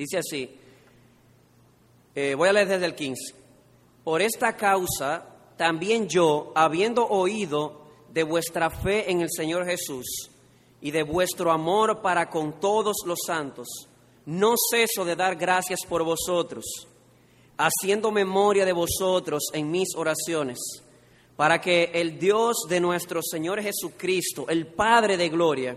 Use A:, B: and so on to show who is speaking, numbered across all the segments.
A: Dice así, eh, voy a leer desde el 15. Por esta causa, también yo, habiendo oído de vuestra fe en el Señor Jesús y de vuestro amor para con todos los santos, no ceso de dar gracias por vosotros, haciendo memoria de vosotros en mis oraciones, para que el Dios de nuestro Señor Jesucristo, el Padre de Gloria,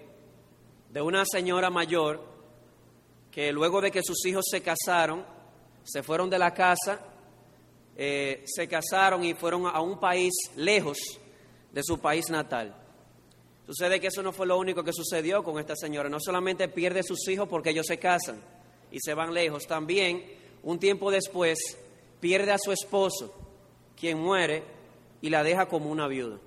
A: de una señora mayor que luego de que sus hijos se casaron, se fueron de la casa, eh, se casaron y fueron a un país lejos de su país natal. Sucede que eso no fue lo único que sucedió con esta señora. No solamente pierde sus hijos porque ellos se casan y se van lejos, también un tiempo después pierde a su esposo, quien muere y la deja como una viuda.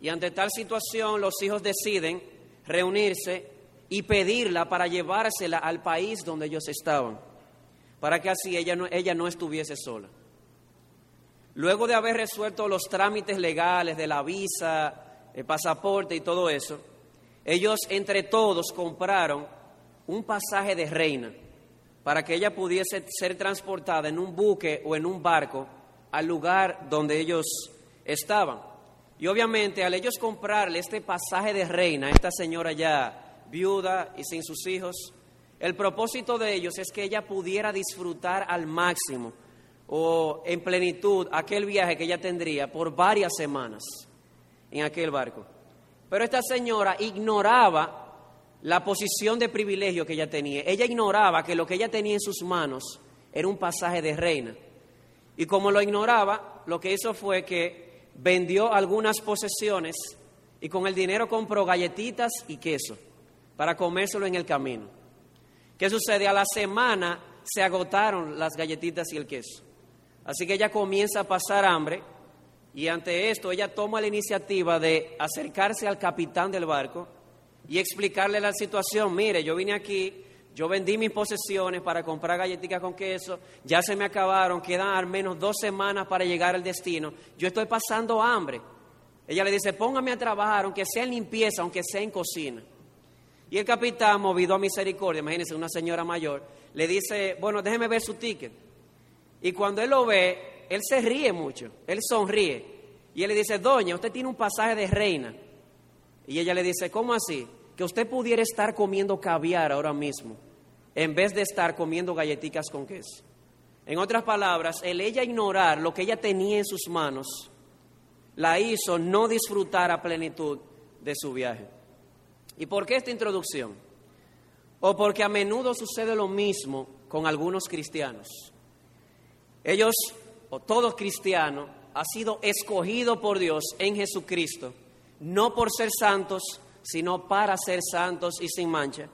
A: Y ante tal situación los hijos deciden reunirse y pedirla para llevársela al país donde ellos estaban, para que así ella no, ella no estuviese sola. Luego de haber resuelto los trámites legales de la visa, el pasaporte y todo eso, ellos entre todos compraron un pasaje de reina para que ella pudiese ser transportada en un buque o en un barco al lugar donde ellos estaban. Y obviamente al ellos comprarle este pasaje de reina esta señora ya viuda y sin sus hijos, el propósito de ellos es que ella pudiera disfrutar al máximo o en plenitud aquel viaje que ella tendría por varias semanas en aquel barco. Pero esta señora ignoraba la posición de privilegio que ella tenía. Ella ignoraba que lo que ella tenía en sus manos era un pasaje de reina. Y como lo ignoraba, lo que hizo fue que vendió algunas posesiones y con el dinero compró galletitas y queso para comérselo en el camino. ¿Qué sucede? A la semana se agotaron las galletitas y el queso. Así que ella comienza a pasar hambre y ante esto ella toma la iniciativa de acercarse al capitán del barco y explicarle la situación. Mire, yo vine aquí yo vendí mis posesiones para comprar galletitas con queso, ya se me acabaron, quedan al menos dos semanas para llegar al destino. Yo estoy pasando hambre. Ella le dice, póngame a trabajar, aunque sea en limpieza, aunque sea en cocina. Y el capitán, movido a misericordia, imagínense, una señora mayor, le dice, bueno, déjeme ver su ticket. Y cuando él lo ve, él se ríe mucho, él sonríe. Y él le dice, doña, usted tiene un pasaje de reina. Y ella le dice, ¿cómo así? Que usted pudiera estar comiendo caviar ahora mismo en vez de estar comiendo galletitas con queso. En otras palabras, el ella ignorar lo que ella tenía en sus manos la hizo no disfrutar a plenitud de su viaje. ¿Y por qué esta introducción? O porque a menudo sucede lo mismo con algunos cristianos. Ellos, o todo cristiano, ha sido escogido por Dios en Jesucristo, no por ser santos, sino para ser santos y sin mancha.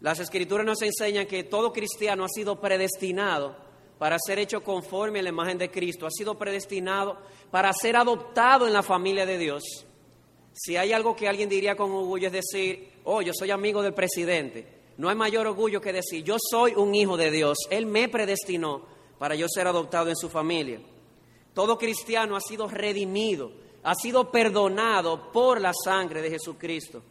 A: Las escrituras nos enseñan que todo cristiano ha sido predestinado para ser hecho conforme a la imagen de Cristo, ha sido predestinado para ser adoptado en la familia de Dios. Si hay algo que alguien diría con orgullo es decir, oh, yo soy amigo del presidente. No hay mayor orgullo que decir, yo soy un hijo de Dios, Él me predestinó para yo ser adoptado en su familia. Todo cristiano ha sido redimido, ha sido perdonado por la sangre de Jesucristo.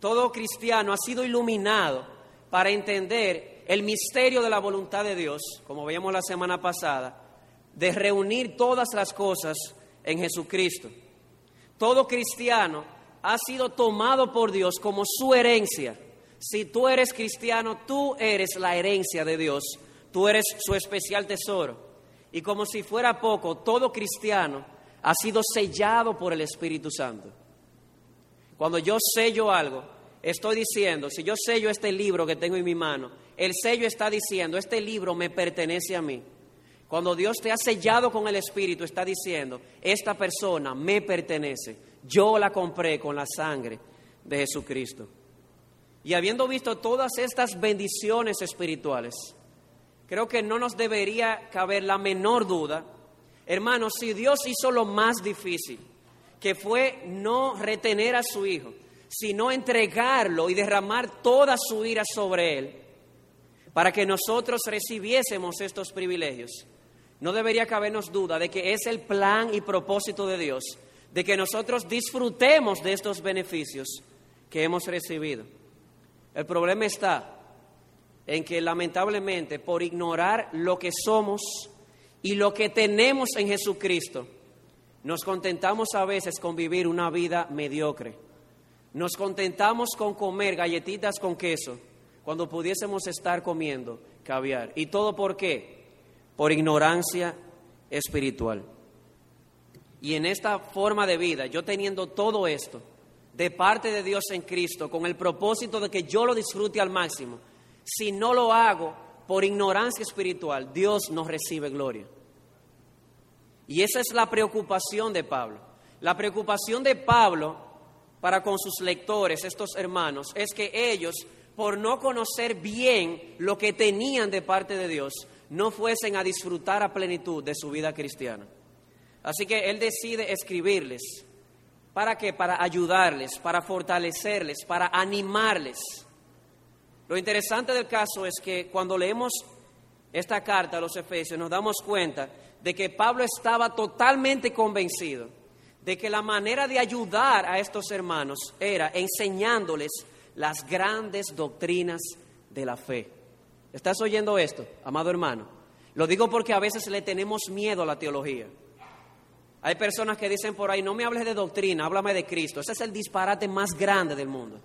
A: Todo cristiano ha sido iluminado para entender el misterio de la voluntad de Dios, como veíamos la semana pasada, de reunir todas las cosas en Jesucristo. Todo cristiano ha sido tomado por Dios como su herencia. Si tú eres cristiano, tú eres la herencia de Dios, tú eres su especial tesoro. Y como si fuera poco, todo cristiano ha sido sellado por el Espíritu Santo. Cuando yo sello algo, estoy diciendo, si yo sello este libro que tengo en mi mano, el sello está diciendo, este libro me pertenece a mí. Cuando Dios te ha sellado con el Espíritu, está diciendo, esta persona me pertenece. Yo la compré con la sangre de Jesucristo. Y habiendo visto todas estas bendiciones espirituales, creo que no nos debería caber la menor duda, hermanos, si Dios hizo lo más difícil, que fue no retener a su Hijo, sino entregarlo y derramar toda su ira sobre Él, para que nosotros recibiésemos estos privilegios. No debería cabernos duda de que es el plan y propósito de Dios, de que nosotros disfrutemos de estos beneficios que hemos recibido. El problema está en que lamentablemente por ignorar lo que somos y lo que tenemos en Jesucristo, nos contentamos a veces con vivir una vida mediocre. Nos contentamos con comer galletitas con queso cuando pudiésemos estar comiendo caviar. ¿Y todo por qué? Por ignorancia espiritual. Y en esta forma de vida, yo teniendo todo esto de parte de Dios en Cristo, con el propósito de que yo lo disfrute al máximo, si no lo hago por ignorancia espiritual, Dios no recibe gloria. Y esa es la preocupación de Pablo. La preocupación de Pablo para con sus lectores, estos hermanos, es que ellos, por no conocer bien lo que tenían de parte de Dios, no fuesen a disfrutar a plenitud de su vida cristiana. Así que él decide escribirles. ¿Para qué? Para ayudarles, para fortalecerles, para animarles. Lo interesante del caso es que cuando leemos esta carta a los Efesios nos damos cuenta de que Pablo estaba totalmente convencido de que la manera de ayudar a estos hermanos era enseñándoles las grandes doctrinas de la fe. ¿Estás oyendo esto, amado hermano? Lo digo porque a veces le tenemos miedo a la teología. Hay personas que dicen por ahí, no me hables de doctrina, háblame de Cristo. Ese es el disparate más grande del mundo.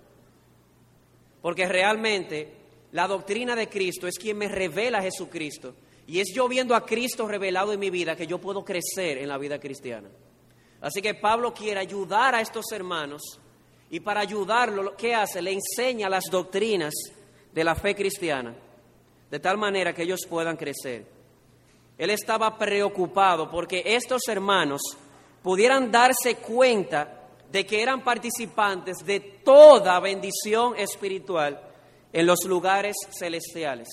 A: Porque realmente la doctrina de Cristo es quien me revela a Jesucristo. Y es yo viendo a Cristo revelado en mi vida que yo puedo crecer en la vida cristiana. Así que Pablo quiere ayudar a estos hermanos y para ayudarlo, ¿qué hace? Le enseña las doctrinas de la fe cristiana, de tal manera que ellos puedan crecer. Él estaba preocupado porque estos hermanos pudieran darse cuenta de que eran participantes de toda bendición espiritual en los lugares celestiales.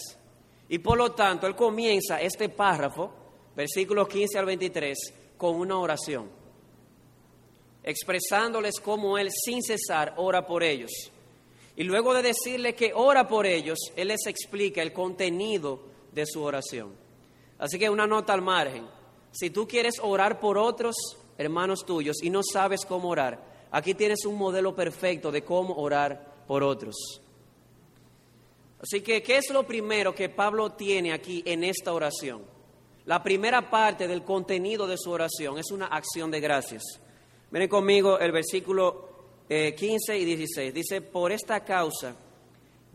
A: Y por lo tanto, él comienza este párrafo, versículos 15 al 23, con una oración, expresándoles cómo él sin cesar ora por ellos. Y luego de decirle que ora por ellos, él les explica el contenido de su oración. Así que una nota al margen. Si tú quieres orar por otros hermanos tuyos y no sabes cómo orar, aquí tienes un modelo perfecto de cómo orar por otros. Así que, ¿qué es lo primero que Pablo tiene aquí en esta oración? La primera parte del contenido de su oración es una acción de gracias. Miren conmigo el versículo 15 eh, y 16. Dice, por esta causa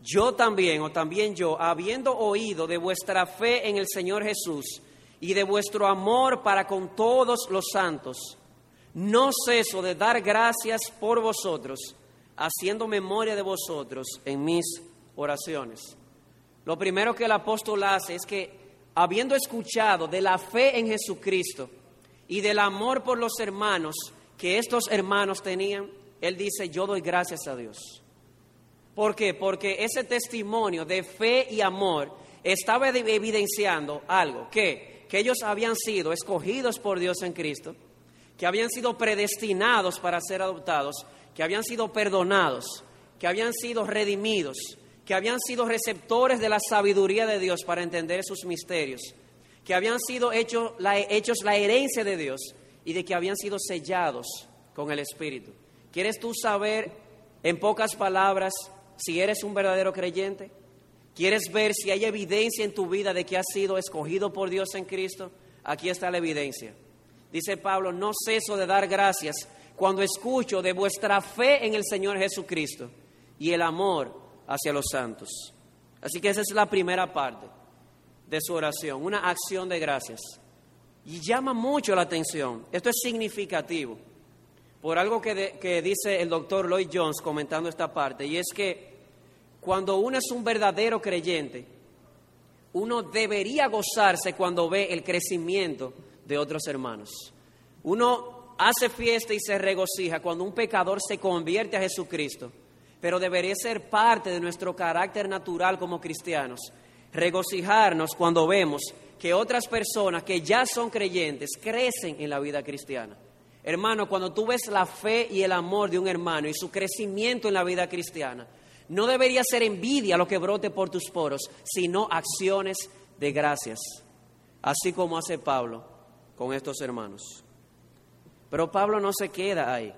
A: yo también, o también yo, habiendo oído de vuestra fe en el Señor Jesús y de vuestro amor para con todos los santos, no ceso de dar gracias por vosotros, haciendo memoria de vosotros en mis oraciones. Lo primero que el apóstol hace es que, habiendo escuchado de la fe en Jesucristo y del amor por los hermanos que estos hermanos tenían, él dice, yo doy gracias a Dios. ¿Por qué? Porque ese testimonio de fe y amor estaba evidenciando algo, que, que ellos habían sido escogidos por Dios en Cristo, que habían sido predestinados para ser adoptados, que habían sido perdonados, que habían sido redimidos, que habían sido receptores de la sabiduría de Dios para entender sus misterios, que habían sido hechos la, hechos la herencia de Dios y de que habían sido sellados con el Espíritu. ¿Quieres tú saber, en pocas palabras, si eres un verdadero creyente? ¿Quieres ver si hay evidencia en tu vida de que has sido escogido por Dios en Cristo? Aquí está la evidencia. Dice Pablo, no ceso de dar gracias cuando escucho de vuestra fe en el Señor Jesucristo y el amor hacia los santos. Así que esa es la primera parte de su oración, una acción de gracias. Y llama mucho la atención, esto es significativo por algo que, dice el doctor Lloyd Jones comentando esta parte, y es que cuando uno es un verdadero creyente, uno debería gozarse cuando ve el crecimiento de otros hermanos. Uno hace fiesta y se regocija cuando un pecador se convierte a Jesucristo, pero debería ser parte de nuestro carácter natural como cristianos regocijarnos cuando vemos que otras personas que ya son creyentes crecen en la vida cristiana. Hermano, cuando tú ves la fe y el amor de un hermano y su crecimiento en la vida cristiana, no debería ser envidia lo que brote por tus poros, sino acciones de gracias, así como hace Pablo con estos hermanos. Pero Pablo no se queda ahí.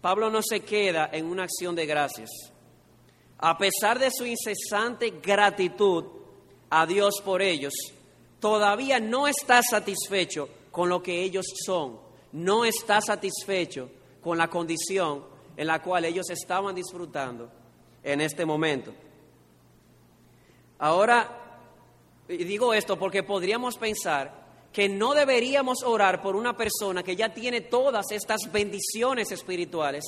A: Pablo no se queda en una acción de gracias. A pesar de su incesante gratitud a Dios por ellos, todavía no está satisfecho con lo que ellos son no está satisfecho con la condición en la cual ellos estaban disfrutando en este momento. Ahora, digo esto porque podríamos pensar que no deberíamos orar por una persona que ya tiene todas estas bendiciones espirituales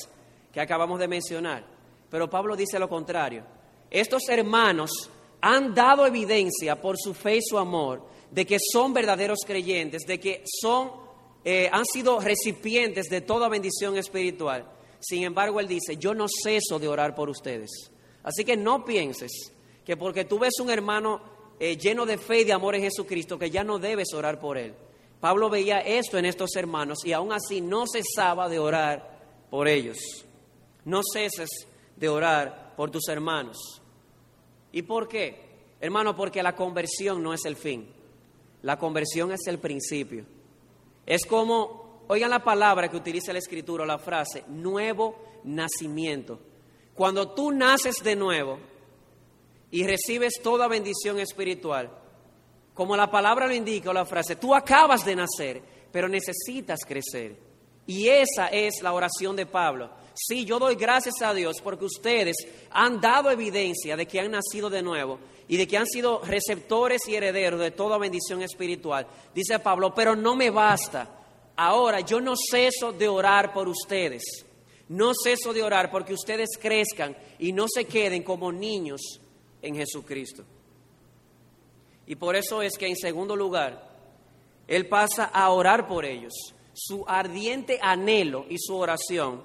A: que acabamos de mencionar. Pero Pablo dice lo contrario. Estos hermanos han dado evidencia por su fe y su amor de que son verdaderos creyentes, de que son eh, han sido recipientes de toda bendición espiritual. Sin embargo, Él dice, yo no ceso de orar por ustedes. Así que no pienses que porque tú ves un hermano eh, lleno de fe y de amor en Jesucristo, que ya no debes orar por Él. Pablo veía esto en estos hermanos y aún así no cesaba de orar por ellos. No ceses de orar por tus hermanos. ¿Y por qué? Hermano, porque la conversión no es el fin. La conversión es el principio. Es como, oigan la palabra que utiliza la escritura, la frase, nuevo nacimiento. Cuando tú naces de nuevo y recibes toda bendición espiritual, como la palabra lo indica o la frase, tú acabas de nacer, pero necesitas crecer. Y esa es la oración de Pablo. Sí, yo doy gracias a Dios porque ustedes han dado evidencia de que han nacido de nuevo y de que han sido receptores y herederos de toda bendición espiritual. Dice Pablo, pero no me basta. Ahora yo no ceso de orar por ustedes. No ceso de orar porque ustedes crezcan y no se queden como niños en Jesucristo. Y por eso es que en segundo lugar, Él pasa a orar por ellos. Su ardiente anhelo y su oración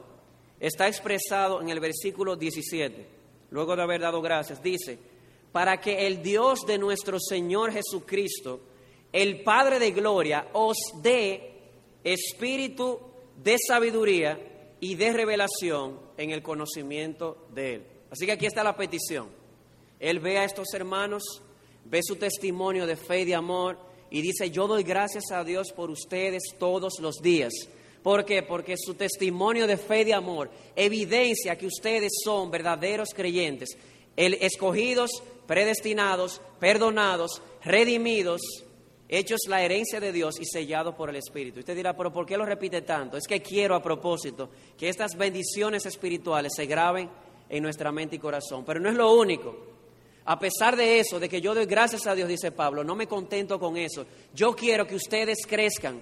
A: está expresado en el versículo 17. Luego de haber dado gracias, dice, para que el Dios de nuestro Señor Jesucristo, el Padre de Gloria, os dé espíritu de sabiduría y de revelación en el conocimiento de Él. Así que aquí está la petición. Él ve a estos hermanos, ve su testimonio de fe y de amor y dice, yo doy gracias a Dios por ustedes todos los días. ¿Por qué? Porque su testimonio de fe y de amor evidencia que ustedes son verdaderos creyentes, el escogidos predestinados, perdonados, redimidos, hechos la herencia de Dios y sellados por el Espíritu. Usted dirá, pero ¿por qué lo repite tanto? Es que quiero a propósito que estas bendiciones espirituales se graben en nuestra mente y corazón. Pero no es lo único. A pesar de eso, de que yo doy gracias a Dios, dice Pablo, no me contento con eso. Yo quiero que ustedes crezcan.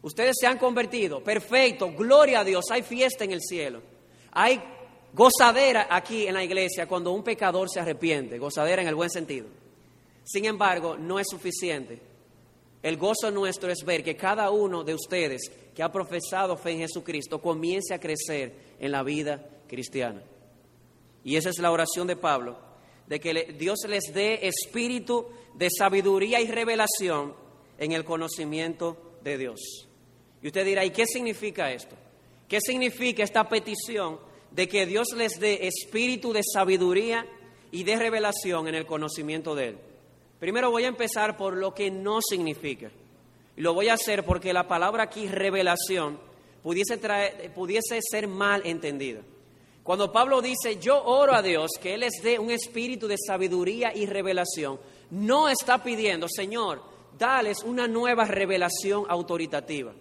A: Ustedes se han convertido. Perfecto. Gloria a Dios. Hay fiesta en el cielo. Hay gozadera aquí en la iglesia cuando un pecador se arrepiente, gozadera en el buen sentido. Sin embargo, no es suficiente. El gozo nuestro es ver que cada uno de ustedes que ha profesado fe en Jesucristo comience a crecer en la vida cristiana. Y esa es la oración de Pablo, de que Dios les dé espíritu de sabiduría y revelación en el conocimiento de Dios. Y usted dirá, ¿y qué significa esto? ¿Qué significa esta petición de que Dios les dé espíritu de sabiduría y de revelación en el conocimiento de Él. Primero voy a empezar por lo que no significa. Y lo voy a hacer porque la palabra aquí, revelación, pudiese, traer, pudiese ser mal entendida. Cuando Pablo dice, yo oro a Dios que Él les dé un espíritu de sabiduría y revelación, no está pidiendo, Señor, dales una nueva revelación autoritativa.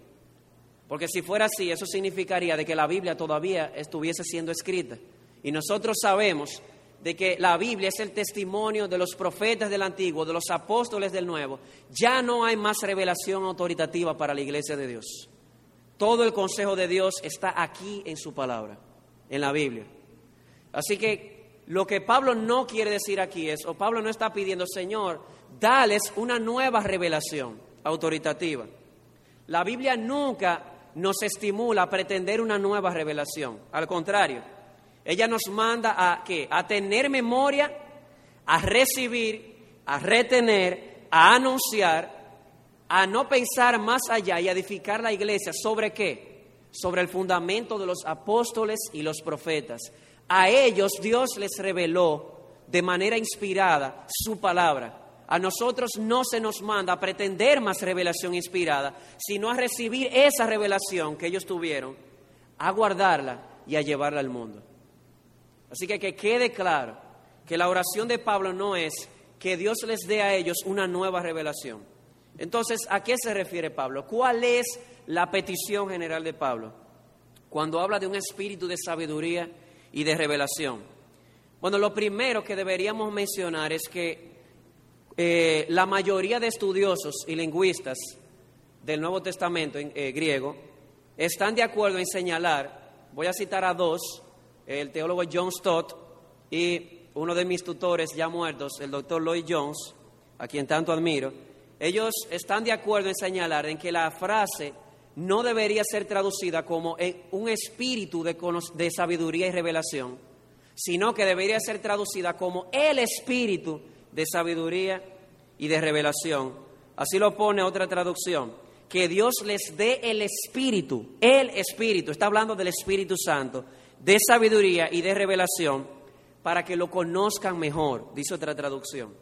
A: Porque si fuera así, eso significaría de que la Biblia todavía estuviese siendo escrita. Y nosotros sabemos de que la Biblia es el testimonio de los profetas del Antiguo, de los apóstoles del Nuevo. Ya no hay más revelación autoritativa para la iglesia de Dios. Todo el consejo de Dios está aquí en su palabra, en la Biblia. Así que lo que Pablo no quiere decir aquí es, o Pablo no está pidiendo, Señor, dales una nueva revelación autoritativa. La Biblia nunca nos estimula a pretender una nueva revelación. Al contrario, ella nos manda a. A tener memoria, a recibir a retener, a anunciar, a no pensar más allá y edificar la iglesia. ¿Sobre qué? Sobre el fundamento de los apóstoles y los profetas. A ellos Dios les reveló de manera inspirada su palabra. A nosotros no se nos manda a pretender más revelación inspirada, sino a recibir esa revelación que ellos tuvieron, a guardarla y a llevarla al mundo. Así que que quede claro que la oración de Pablo no es que Dios les dé a ellos una nueva revelación. Entonces, ¿a qué se refiere Pablo? ¿Cuál es la petición general de Pablo cuando habla de un espíritu de sabiduría y de revelación? Bueno, lo primero que deberíamos mencionar es que eh, la mayoría de estudiosos y lingüistas del Nuevo Testamento en eh, griego están de acuerdo en señalar, voy a citar a dos, el teólogo John Stott y uno de mis tutores ya muertos, el doctor Lloyd Jones, a quien tanto admiro, ellos están de acuerdo en señalar en que la frase no debería ser traducida como un espíritu de, de sabiduría y revelación, sino que debería ser traducida como el espíritu de sabiduría y de revelación. Así lo pone otra traducción, que Dios les dé el espíritu, el espíritu, está hablando del Espíritu Santo, de sabiduría y de revelación para que lo conozcan mejor, dice otra traducción.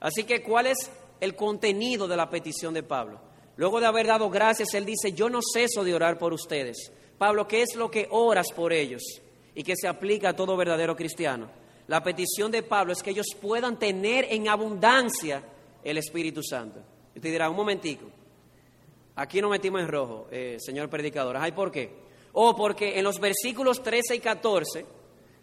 A: Así que, ¿cuál es el contenido de la petición de Pablo? Luego de haber dado gracias, él dice, yo no ceso de orar por ustedes. Pablo, ¿qué es lo que oras por ellos? Y que se aplica a todo verdadero cristiano. La petición de Pablo es que ellos puedan tener en abundancia el Espíritu Santo. Y te dirá, un momentico, aquí nos metimos en rojo, eh, señor predicador. ¿Ay, por qué? O porque en los versículos 13 y 14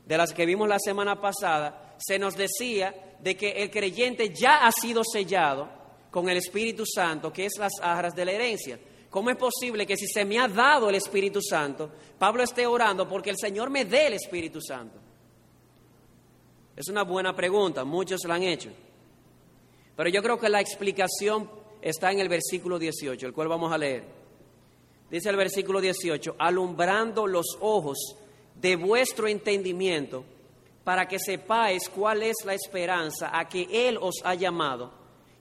A: de las que vimos la semana pasada, se nos decía de que el creyente ya ha sido sellado con el Espíritu Santo, que es las arras de la herencia. ¿Cómo es posible que si se me ha dado el Espíritu Santo, Pablo esté orando porque el Señor me dé el Espíritu Santo? Es una buena pregunta, muchos la han hecho. Pero yo creo que la explicación está en el versículo 18, el cual vamos a leer. Dice el versículo 18, alumbrando los ojos de vuestro entendimiento, para que sepáis cuál es la esperanza a que Él os ha llamado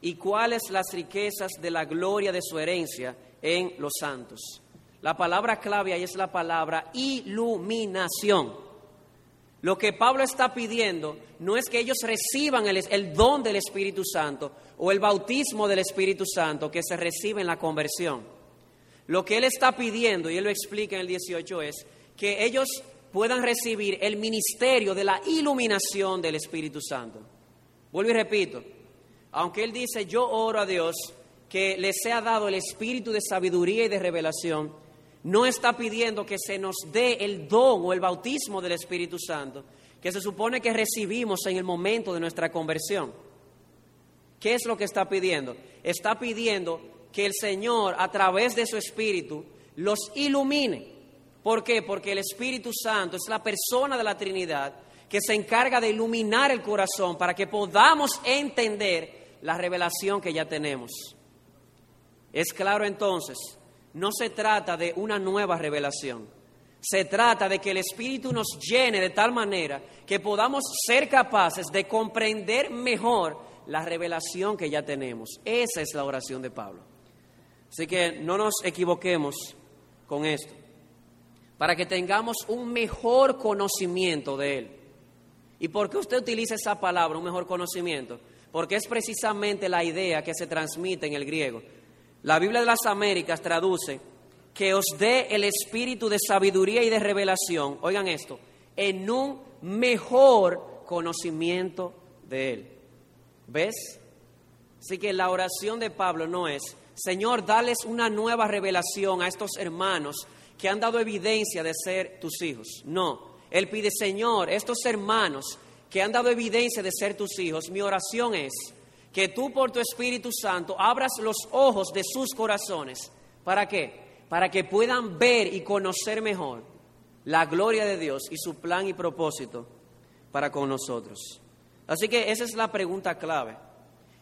A: y cuáles las riquezas de la gloria de su herencia en los santos. La palabra clave ahí es la palabra iluminación. Lo que Pablo está pidiendo no es que ellos reciban el, el, don del Espíritu Santo o el bautismo del Espíritu Santo que se recibe en la conversión. Lo que él está pidiendo, y él lo explica en el 18, es que ellos puedan recibir el ministerio de la iluminación del Espíritu Santo. Vuelvo y repito, aunque Él dice, yo oro a Dios que les sea dado el espíritu de sabiduría y de revelación, no está pidiendo que se nos dé el don o el bautismo del Espíritu Santo, que se supone que recibimos en el momento de nuestra conversión. ¿Qué es lo que está pidiendo? Está pidiendo que el Señor, a través de su Espíritu, los ilumine ¿Por qué? Porque el Espíritu Santo es la persona de la Trinidad que se encarga de iluminar el corazón para que podamos entender la revelación que ya tenemos. Es claro entonces, no se trata de una nueva revelación. Se trata de que el Espíritu nos llene de tal manera que podamos ser capaces de comprender mejor la revelación que ya tenemos. Esa es la oración de Pablo. Así que no nos equivoquemos con esto para que tengamos un mejor conocimiento de Él. ¿Y por qué usted utiliza esa palabra, un mejor conocimiento? Porque es precisamente la idea que se transmite en el griego. La Biblia de las Américas traduce que os dé el espíritu de sabiduría y de revelación, oigan esto, en un mejor conocimiento de Él. ¿Ves? Así que la oración de Pablo no es, Señor, dales una nueva revelación a estos hermanos que han dado evidencia de ser tus hijos. No, Él pide, Señor, estos hermanos que han dado evidencia de ser tus hijos, mi oración es que tú por tu Espíritu Santo abras los ojos de sus corazones. ¿Para qué? Para que puedan ver y conocer mejor la gloria de Dios y su plan y propósito para con nosotros. Así que esa es la pregunta clave.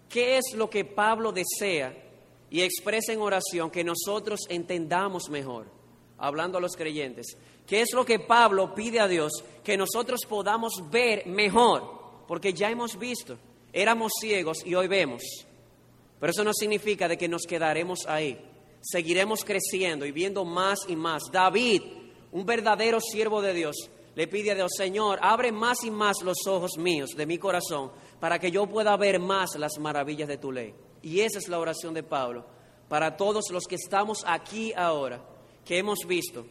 A: ¿Qué es lo que Pablo desea y expresa en oración que nosotros entendamos mejor? hablando a los creyentes, ¿qué es lo que Pablo pide a Dios? Que nosotros podamos ver mejor, porque ya hemos visto. éramos ciegos y hoy vemos. Pero eso no significa de que nos quedaremos ahí. Seguiremos creciendo y viendo más y más. David, un verdadero siervo de Dios, le pide a Dios, Señor, abre más y más los ojos míos de mi corazón para que yo pueda ver más las maravillas de tu ley. Y esa es la oración de Pablo para todos los que estamos aquí ahora, que hemos visto,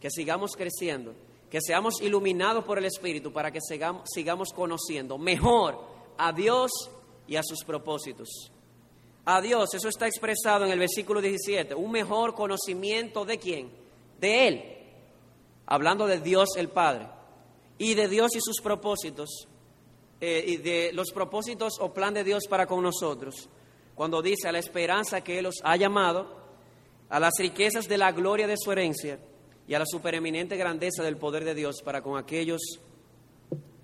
A: que sigamos creciendo, que seamos iluminados por el Espíritu para que sigamos, sigamos conociendo mejor a Dios y a sus propósitos. A Dios, eso está expresado en el versículo 17, un mejor conocimiento de quién? De Él, hablando de Dios el Padre, y de Dios y sus propósitos, eh, y de los propósitos o plan de Dios para con nosotros cuando dice a la esperanza que Él os ha llamado, a las riquezas de la gloria de su herencia y a la supereminente grandeza del poder de Dios para con aquellos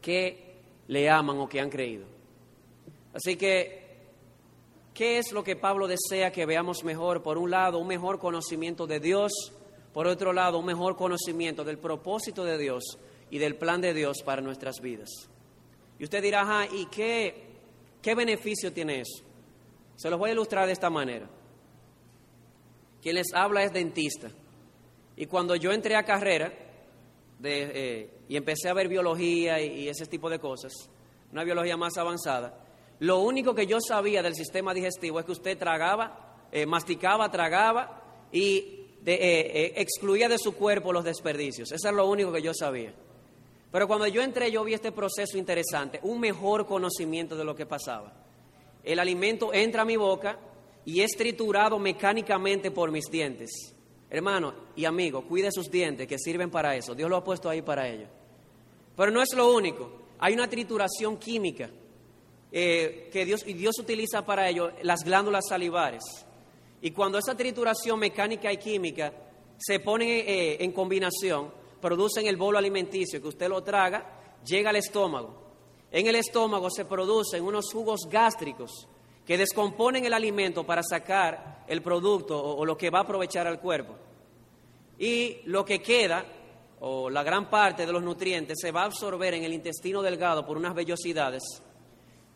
A: que le aman o que han creído. Así que, ¿qué es lo que Pablo desea que veamos mejor? Por un lado, un mejor conocimiento de Dios, por otro lado, un mejor conocimiento del propósito de Dios y del plan de Dios para nuestras vidas. Y usted dirá, ¿y qué, qué beneficio tiene eso? Se los voy a ilustrar de esta manera. Quien les habla es dentista. Y cuando yo entré a carrera eh, y empecé a ver biología y, ese tipo de cosas, una biología más avanzada, lo único que yo sabía del sistema digestivo es que usted tragaba, eh, masticaba, tragaba y eh, excluía de su cuerpo los desperdicios. Eso es lo único que yo sabía. Pero cuando yo entré yo vi este proceso interesante, un mejor conocimiento de lo que pasaba el alimento entra a mi boca y es triturado mecánicamente por mis dientes. Hermano y amigo, cuide sus dientes que sirven para eso. Dios lo ha puesto ahí para ello. Pero no es lo único. Hay una trituración química eh, que Dios, y Dios utiliza para ello las glándulas salivares. Y cuando esa trituración mecánica y química se ponen eh, en combinación, producen el bolo alimenticio que usted lo traga, llega al estómago. En el estómago se producen unos jugos gástricos que descomponen el alimento para sacar el producto o, lo que va a aprovechar al cuerpo. Y lo que queda, o la gran parte de los nutrientes, se va a absorber en el intestino delgado por unas vellosidades.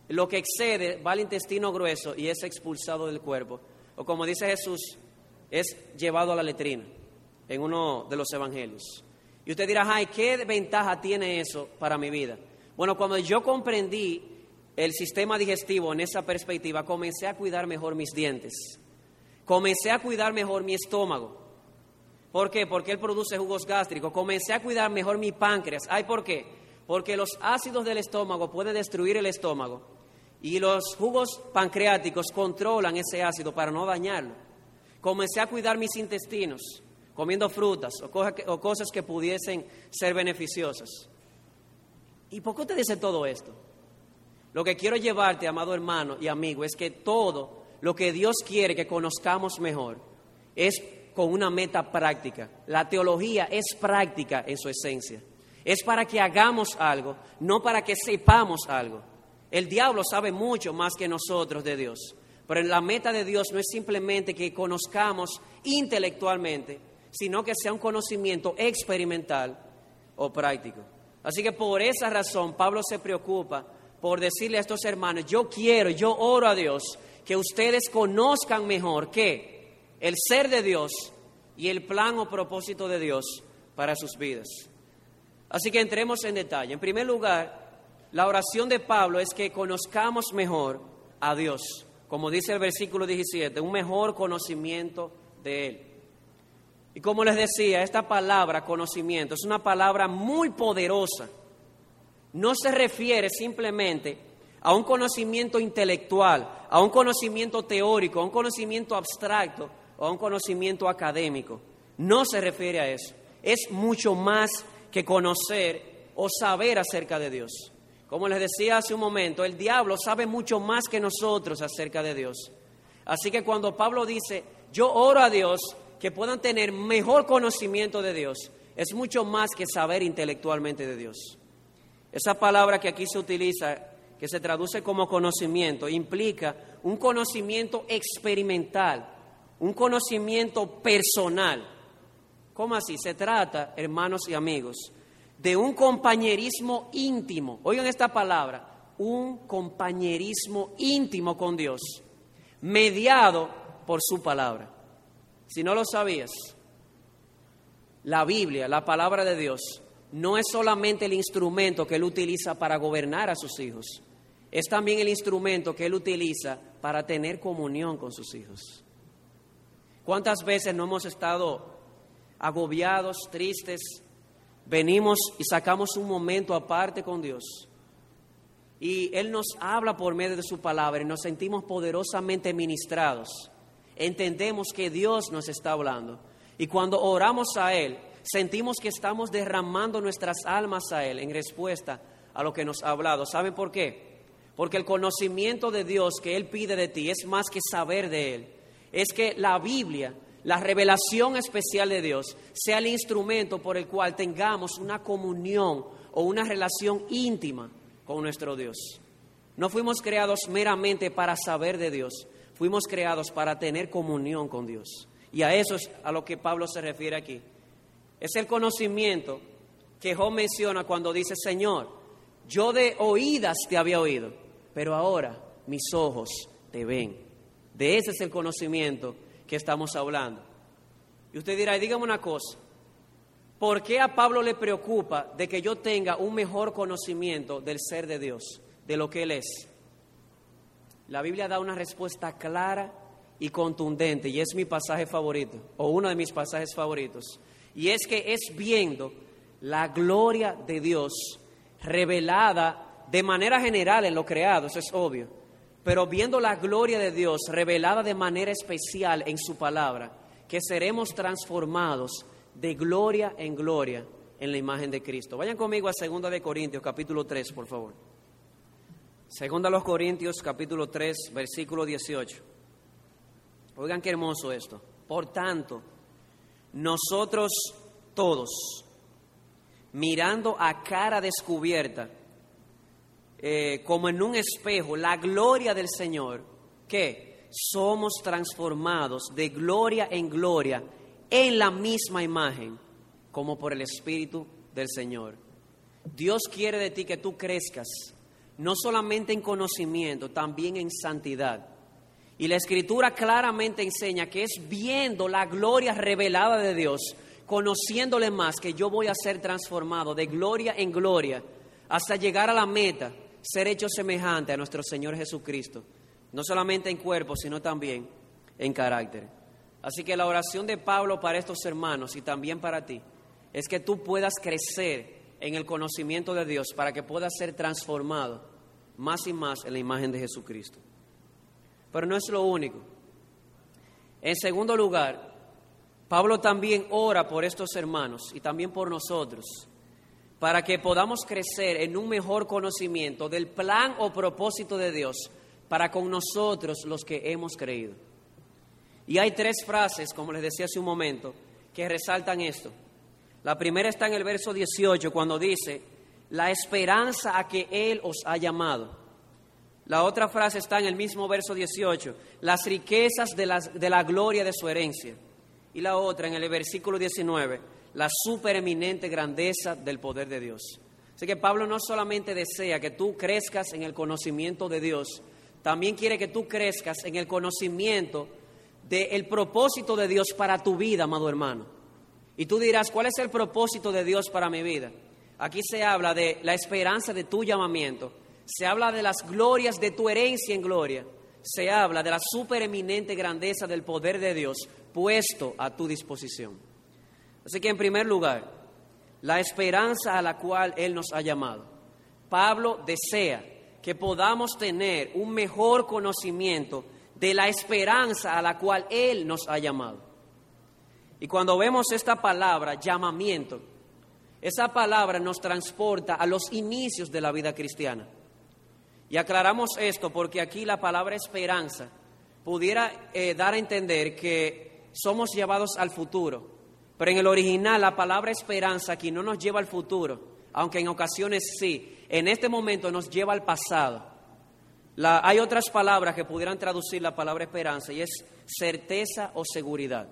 A: Lo que excede va al intestino grueso y es expulsado del cuerpo. O como dice Jesús, es llevado a la letrina en uno de los evangelios. Y usted dirá, ay, ¿qué ventaja tiene eso para mi vida? Bueno, cuando yo comprendí el sistema digestivo en esa perspectiva, comencé a cuidar mejor mis dientes, comencé a cuidar mejor mi estómago. ¿Por qué? Porque él produce jugos gástricos. Comencé a cuidar mejor mi páncreas. ¿Ay por qué? Porque los ácidos del estómago pueden destruir el estómago y los jugos pancreáticos controlan ese ácido para no dañarlo. Comencé a cuidar mis intestinos, comiendo frutas o cosas que pudiesen ser beneficiosas. ¿Y por qué te dice todo esto? Lo que quiero llevarte, amado hermano y amigo, es que todo lo que Dios quiere que conozcamos mejor es con una meta práctica. La teología es práctica en su esencia. Es para que hagamos algo, no para que sepamos algo. El diablo sabe mucho más que nosotros de Dios. Pero la meta de Dios no es simplemente que conozcamos intelectualmente, sino que sea un conocimiento experimental o práctico. Así que por esa razón Pablo se preocupa por decirle a estos hermanos, yo quiero, yo oro a Dios, que ustedes conozcan mejor que el ser de Dios y el plan o propósito de Dios para sus vidas. Así que entremos en detalle. En primer lugar, la oración de Pablo es que conozcamos mejor a Dios, como dice el versículo 17, un mejor conocimiento de Él. Y como les decía, esta palabra conocimiento es una palabra muy poderosa. No se refiere simplemente a un conocimiento intelectual, a un conocimiento teórico, a un conocimiento abstracto o a un conocimiento académico. No se refiere a eso. Es mucho más que conocer o saber acerca de Dios. Como les decía hace un momento, el diablo sabe mucho más que nosotros acerca de Dios. Así que cuando Pablo dice, yo oro a Dios que puedan tener mejor conocimiento de Dios es mucho más que saber intelectualmente de Dios. Esa palabra que aquí se utiliza, que se traduce como conocimiento, implica un conocimiento experimental, un conocimiento personal. ¿Cómo así? Se trata, hermanos y amigos, de un compañerismo íntimo. Oigan esta palabra, un compañerismo íntimo con Dios, mediado por su palabra. Si no lo sabías, la Biblia, la palabra de Dios, no es solamente el instrumento que Él utiliza para gobernar a sus hijos, es también el instrumento que Él utiliza para tener comunión con sus hijos. ¿Cuántas veces no hemos estado agobiados, tristes, venimos y sacamos un momento aparte con Dios? Y Él nos habla por medio de su palabra y nos sentimos poderosamente ministrados. Entendemos que Dios nos está hablando. Y cuando oramos a Él, sentimos que estamos derramando nuestras almas a Él en respuesta a lo que nos ha hablado. ¿Saben por qué? Porque el conocimiento de Dios que Él pide de ti es más que saber de Él. Es que la Biblia, la revelación especial de Dios, sea el instrumento por el cual tengamos una comunión o una relación íntima con nuestro Dios. No fuimos creados meramente para saber de Dios, fuimos creados para tener comunión con Dios. Y a eso es a lo que Pablo se refiere aquí. Es el conocimiento que Job menciona cuando dice, Señor, yo de oídas te había oído, pero ahora mis ojos te ven. De ese es el conocimiento que estamos hablando. Y usted dirá, dígame una cosa, ¿por qué a Pablo le preocupa de que yo tenga un mejor conocimiento del ser de Dios, de lo que Él es? La Biblia da una respuesta clara y contundente, y es mi pasaje favorito, o uno de mis pasajes favoritos, y es que es viendo la gloria de Dios revelada de manera general en lo creado, eso es obvio, pero viendo la gloria de Dios revelada de manera especial en su palabra, que seremos transformados de gloria en gloria en la imagen de Cristo. Vayan conmigo a 2 de Corintios capítulo 3, por favor. Segunda a los Corintios capítulo 3, versículo 18. Oigan qué hermoso esto. Por tanto, nosotros todos, mirando a cara descubierta, eh, como en un espejo, la gloria del Señor, que somos transformados de gloria en gloria en la misma imagen, como por el Espíritu del Señor. Dios quiere de ti que tú crezcas, no solamente en conocimiento, también en santidad. Y la escritura claramente enseña que es viendo la gloria revelada de Dios, conociéndole más, que yo voy a ser transformado de gloria en gloria hasta llegar a la meta, ser hecho semejante a nuestro Señor Jesucristo, no solamente en cuerpo, sino también en carácter. Así que la oración de Pablo para estos hermanos y también para ti es que tú puedas crecer en el conocimiento de Dios para que puedas ser transformado más y más en la imagen de Jesucristo. Pero no es lo único. En segundo lugar, Pablo también ora por estos hermanos y también por nosotros, para que podamos crecer en un mejor conocimiento del plan o propósito de Dios para con nosotros los que hemos creído. Y hay tres frases, como les decía hace un momento, que resaltan esto. La primera está en el verso 18, cuando dice, la esperanza a que Él os ha llamado. La otra frase está en el mismo verso 18, las riquezas de, de la gloria de su herencia. Y la otra en el versículo 19, la supereminente grandeza del poder de Dios. Así que Pablo no solamente desea que tú crezcas en el conocimiento de Dios, también quiere que tú crezcas en el conocimiento del propósito de Dios para tu vida, amado hermano. Y tú dirás, ¿cuál es el propósito de Dios para mi vida? Aquí se habla de la esperanza de tu llamamiento se habla de las glorias de tu herencia en gloria, se habla de la supereminente grandeza del poder de Dios puesto a tu disposición. Así que en primer lugar, la esperanza a la cual Él nos ha llamado. Pablo desea que podamos tener un mejor conocimiento de la esperanza a la cual Él nos ha llamado. Y cuando vemos esta palabra, llamamiento, esa palabra nos transporta a los inicios de la vida cristiana. Y aclaramos esto porque aquí la palabra esperanza pudiera eh, dar a entender que somos llevados al futuro, pero en el original la palabra esperanza aquí no nos lleva al futuro, aunque en ocasiones sí, en este momento nos lleva al pasado. hay otras palabras que pudieran traducir la palabra esperanza y es certeza o seguridad.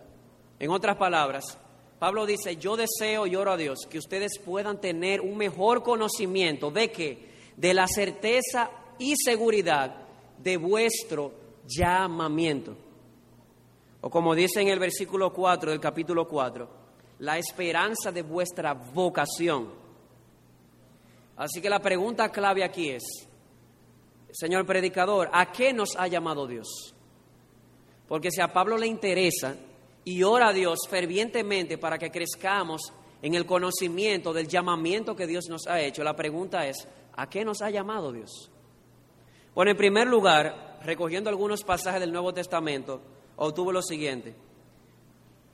A: En otras palabras, Pablo dice, yo deseo y oro a Dios que ustedes puedan tener un mejor conocimiento de que de la certeza y seguridad de vuestro llamamiento. O como dice en el versículo 4 del capítulo 4, la esperanza de vuestra vocación. Así que la pregunta clave aquí es, señor predicador, ¿a qué nos ha llamado Dios? Porque si a Pablo le interesa y ora a Dios fervientemente para que crezcamos en el conocimiento del llamamiento que Dios nos ha hecho, la pregunta es, ¿a qué nos ha llamado Dios? Bueno, en primer lugar, recogiendo algunos pasajes del Nuevo Testamento, obtuvo lo siguiente.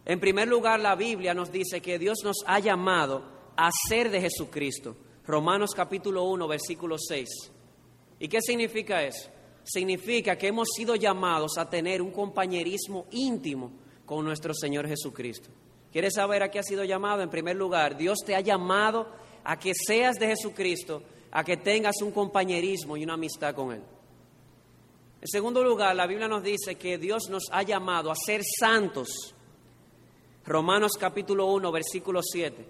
A: En primer lugar, la Biblia nos dice que Dios nos ha llamado a ser de Jesucristo. Romanos capítulo 1, versículo 6. ¿Y qué significa eso? significa que hemos sido llamados a tener un compañerismo íntimo con nuestro Señor Jesucristo. ¿Quieres saber a qué has sido llamado? En primer lugar, Dios te ha llamado a que seas de Jesucristo, a que tengas un compañerismo y una amistad con Él. En segundo lugar, la Biblia nos dice que Dios nos ha llamado a ser santos. Romanos capítulo 1, versículo 7.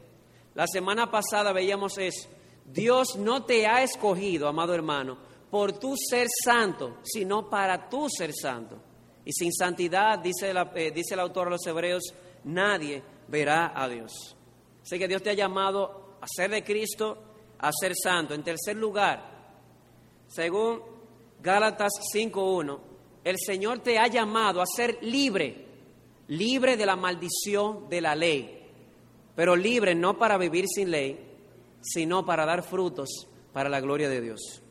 A: La semana pasada veíamos eso. Dios no te ha escogido, amado hermano, por tu ser santo, sino para tu ser santo. Y sin santidad, dice, eh, dice el autor de los Hebreos, nadie verá a Dios. Así que Dios te ha llamado a ser de Cristo, a ser santo. En tercer lugar, según Gálatas 5.1, el Señor te ha llamado a ser libre, libre de la maldición de la ley, pero libre no para vivir sin ley, sino para dar frutos para la gloria de Dios.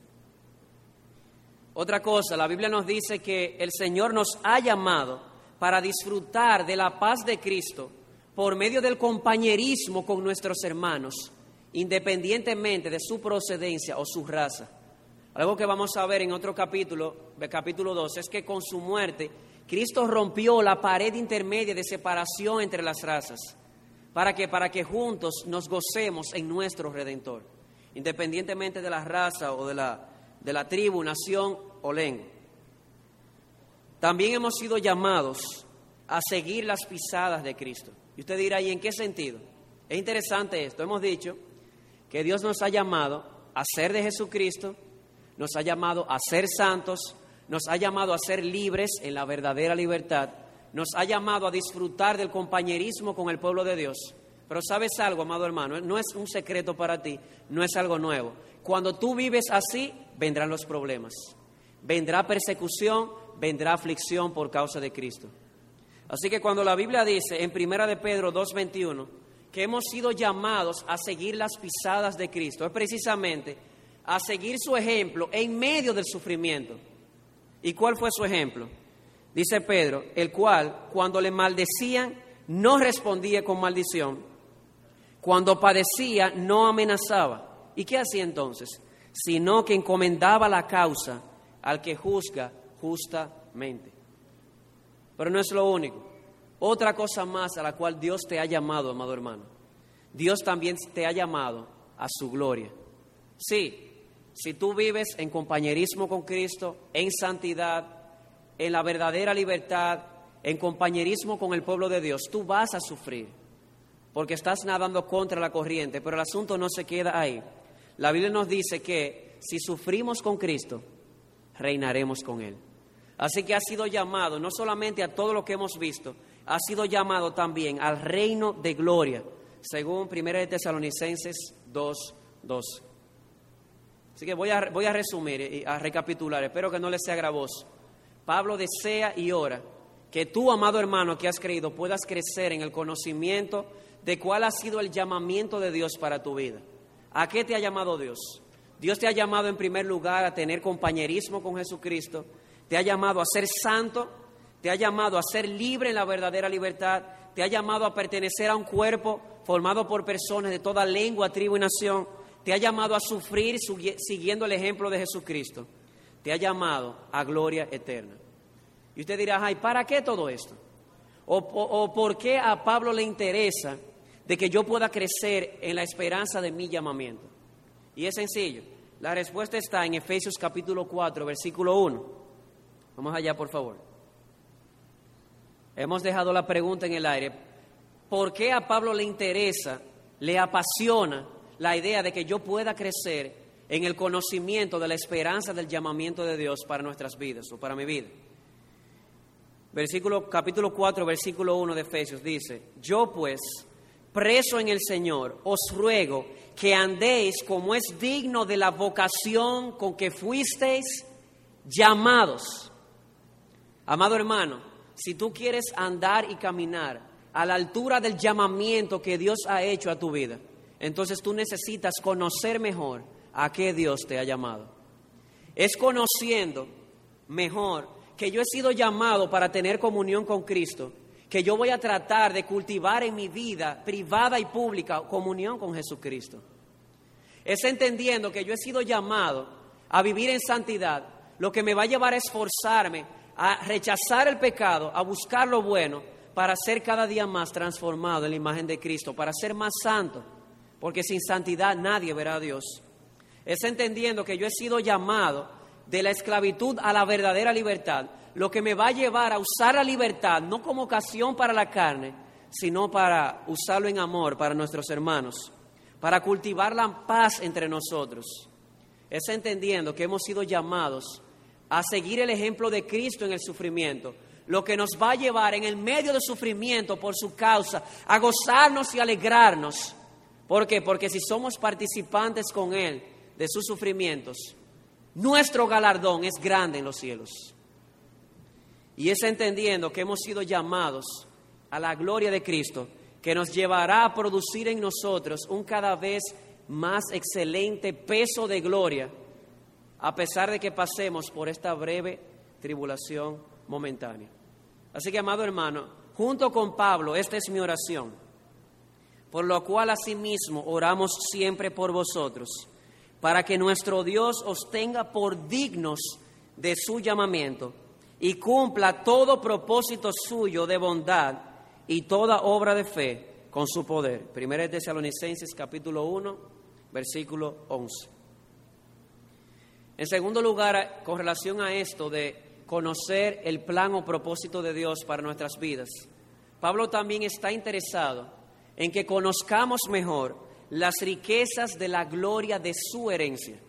A: Otra cosa, la Biblia nos dice que el Señor nos ha llamado para disfrutar de la paz de Cristo por medio del compañerismo con nuestros hermanos, independientemente de su procedencia o su raza. Algo que vamos a ver en otro capítulo, el capítulo 2, es que con su muerte Cristo rompió la pared intermedia de separación entre las razas. ¿Para que Para que juntos nos gocemos en nuestro Redentor, independientemente de la raza o de la, de la tribu, nación o lengua. También hemos sido llamados a seguir las pisadas de Cristo. Y usted dirá, ¿y en qué sentido? Es interesante esto. Hemos dicho que Dios nos ha llamado a ser de Jesucristo, nos ha llamado a ser santos, nos ha llamado a ser libres en la verdadera libertad, nos ha llamado a disfrutar del compañerismo con el pueblo de Dios. Pero sabes algo, amado hermano, no es un secreto para ti, no es algo nuevo. Cuando tú vives así, vendrán los problemas. Vendrá persecución, vendrá aflicción por causa de Cristo. Así que cuando la Biblia dice en Primera de Pedro 2:21 que hemos sido llamados a seguir las pisadas de Cristo, es precisamente a seguir su ejemplo en medio del sufrimiento. ¿Y cuál fue su ejemplo? Dice Pedro, el cual cuando le maldecían no respondía con maldición, cuando padecía no amenazaba. ¿Y qué hacía entonces? Sino que encomendaba la causa al que juzga justamente. Pero no es lo único. Otra cosa más a la cual Dios te ha llamado, amado hermano. Dios también te ha llamado a su gloria. Sí, si tú vives en compañerismo con Cristo, en santidad, en la verdadera libertad, en compañerismo con el pueblo de Dios, tú vas a sufrir, porque estás nadando contra la corriente, pero el asunto no se queda ahí. La Biblia nos dice que si sufrimos con Cristo, reinaremos con Él. Así que ha sido llamado no solamente a todo lo que hemos visto, ha sido llamado también al reino de gloria, según 1 de Tesalonicenses 2, 2. Así que voy a, voy a resumir y a recapitular, espero que no les sea gravoso. Pablo desea y ora que tú, amado hermano que has creído, puedas crecer en el conocimiento de cuál ha sido el llamamiento de Dios para tu vida. ¿A qué te ha llamado Dios? Dios te ha llamado en primer lugar a tener compañerismo con Jesucristo, te ha llamado a ser santo, te ha llamado a ser libre en la verdadera libertad, te ha llamado a pertenecer a un cuerpo formado por personas de toda lengua, tribu y nación, te ha llamado a sufrir siguiendo el ejemplo de Jesucristo, te ha llamado a gloria eterna. Y usted dirá, ay, ¿para qué todo esto? O, o por qué a Pablo le interesa de que yo pueda crecer en la esperanza de mi llamamiento? Y es sencillo. La respuesta está en Efesios capítulo 4, versículo 1. Vamos allá, por favor. Hemos dejado la pregunta en el aire. ¿Por qué a Pablo le interesa, le apasiona la idea de que yo pueda crecer en el conocimiento de la esperanza del llamamiento de Dios para nuestras vidas o para mi vida. Versículo, capítulo 4, versículo 1 de Efesios dice, yo pues, preso en el Señor, os ruego que andéis como es digno de la vocación con que fuisteis llamados. Amado hermano, si tú quieres andar y caminar a la altura del llamamiento que Dios ha hecho a tu vida, entonces tú necesitas conocer mejor a qué Dios te ha llamado. Es conociendo mejor que yo he sido llamado para tener comunión con Cristo, que yo voy a tratar de cultivar en mi vida privada y pública comunión con Jesucristo. Es entendiendo que yo he sido llamado a vivir en santidad, lo que me va a llevar a esforzarme, a rechazar el pecado, a buscar lo bueno, para ser cada día más transformado en la imagen de Cristo, para ser más santo, porque sin santidad nadie verá a Dios. Es entendiendo que yo he sido llamado de la esclavitud a la verdadera libertad, lo que me va a llevar a usar la libertad no como ocasión para la carne, sino para usarlo en amor para nuestros hermanos, para cultivar la paz entre nosotros. Es entendiendo que hemos sido llamados a seguir el ejemplo de Cristo en el sufrimiento, lo que nos va a llevar en el medio del sufrimiento por su causa a gozarnos y alegrarnos. ¿Por qué? Porque si somos participantes con Él de sus sufrimientos, nuestro galardón es grande en los cielos. Y es entendiendo que hemos sido llamados a la gloria de Cristo, que nos llevará a producir en nosotros un cada vez más excelente peso de gloria, a pesar de que pasemos por esta breve tribulación momentánea. Así que, amado hermano, junto con Pablo, esta es mi oración, por lo cual asimismo oramos siempre por vosotros para que nuestro Dios os tenga por dignos de su llamamiento y cumpla todo propósito suyo de bondad y toda obra de fe con su poder. Primera de Tesalonicenses capítulo 1, versículo 11. En segundo lugar, con relación a esto de conocer el plan o propósito de Dios para nuestras vidas, Pablo también está interesado en que conozcamos mejor las riquezas de la gloria de su herencia.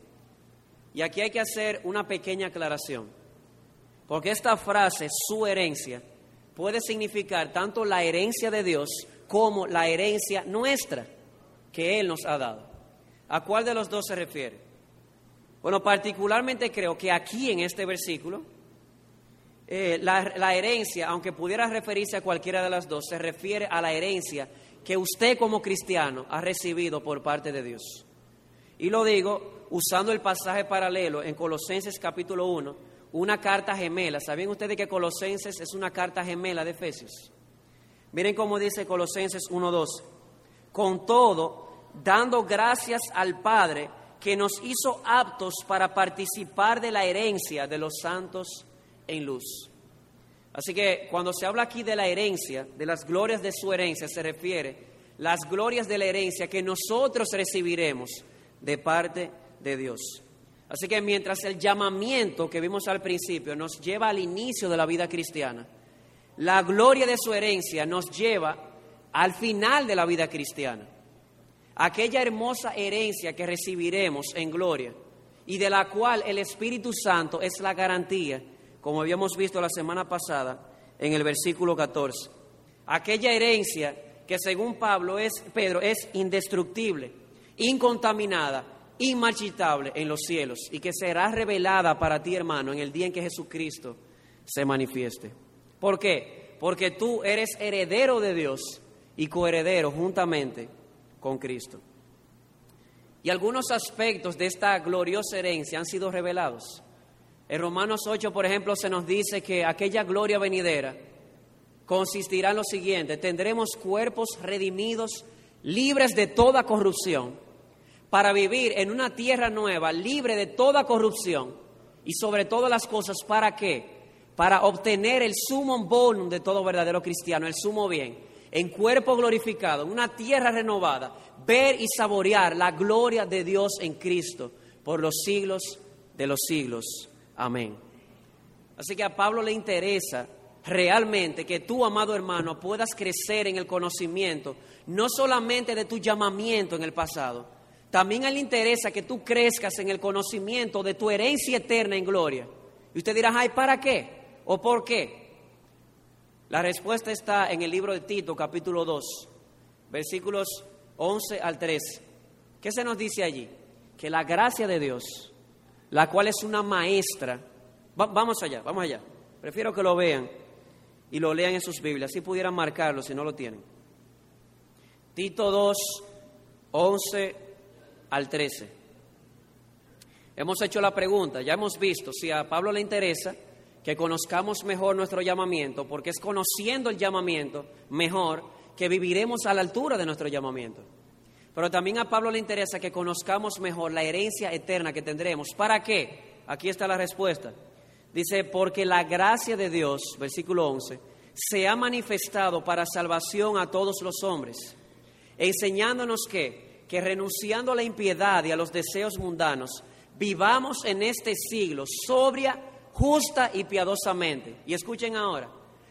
A: Y aquí hay que hacer una pequeña aclaración, porque esta frase, su herencia, puede significar tanto la herencia de Dios como la herencia nuestra que Él nos ha dado. ¿A cuál de los dos se refiere? Bueno, particularmente creo que aquí en este versículo, eh, la, la herencia, aunque pudiera referirse a cualquiera de las dos, se refiere a la herencia que usted como cristiano ha recibido por parte de Dios. Y lo digo usando el pasaje paralelo en Colosenses capítulo 1, una carta gemela. ¿Sabían ustedes que Colosenses es una carta gemela de Efesios? Miren cómo dice Colosenses 1.2. Con todo, dando gracias al Padre que nos hizo aptos para participar de la herencia de los santos en luz. Así que cuando se habla aquí de la herencia, de las glorias de su herencia, se refiere las glorias de la herencia que nosotros recibiremos de parte de Dios. Así que mientras el llamamiento que vimos al principio nos lleva al inicio de la vida cristiana, la gloria de su herencia nos lleva al final de la vida cristiana. Aquella hermosa herencia que recibiremos en gloria y de la cual el Espíritu Santo es la garantía como habíamos visto la semana pasada en el versículo 14. Aquella herencia que según Pablo es Pedro es indestructible, incontaminada, inmarchitable en los cielos y que será revelada para ti, hermano, en el día en que Jesucristo se manifieste. ¿Por qué? Porque tú eres heredero de Dios y coheredero juntamente con Cristo. Y algunos aspectos de esta gloriosa herencia han sido revelados. En Romanos 8, por ejemplo, se nos dice que aquella gloria venidera consistirá en lo siguiente, tendremos cuerpos redimidos, libres de toda corrupción, para vivir en una tierra nueva, libre de toda corrupción, y sobre todas las cosas, ¿para qué? Para obtener el sumo bonum de todo verdadero cristiano, el sumo bien, en cuerpo glorificado, en una tierra renovada, ver y saborear la gloria de Dios en Cristo por los siglos de los siglos. Amén. Así que a Pablo le interesa realmente que tú, amado hermano, puedas crecer en el conocimiento, no solamente de tu llamamiento en el pasado, también Él le interesa que tú crezcas en el conocimiento de tu herencia eterna en gloria. Y usted dirá, ay, ¿para qué? ¿O por qué? La respuesta está en el libro de Tito, capítulo 2, versículos 11 al 13. ¿Qué se nos dice allí? Que la gracia de Dios, la cual es una maestra, vamos allá, vamos allá. Prefiero que lo vean y lo lean en sus Biblias, si pudieran marcarlo, si no lo tienen. Tito 2, 11 al 13. Hemos hecho la pregunta, ya hemos visto, si a Pablo le interesa que conozcamos mejor nuestro llamamiento, porque es conociendo el llamamiento mejor que viviremos a la altura de nuestro llamamiento. Pero también a Pablo le interesa que conozcamos mejor la herencia eterna que tendremos. ¿Para qué? Aquí está la respuesta. Dice, porque la gracia de Dios, versículo 11, se ha manifestado para salvación a todos los hombres, enseñándonos que, que renunciando a la impiedad y a los deseos mundanos, vivamos en este siglo sobria, justa y piadosamente. Y escuchen ahora,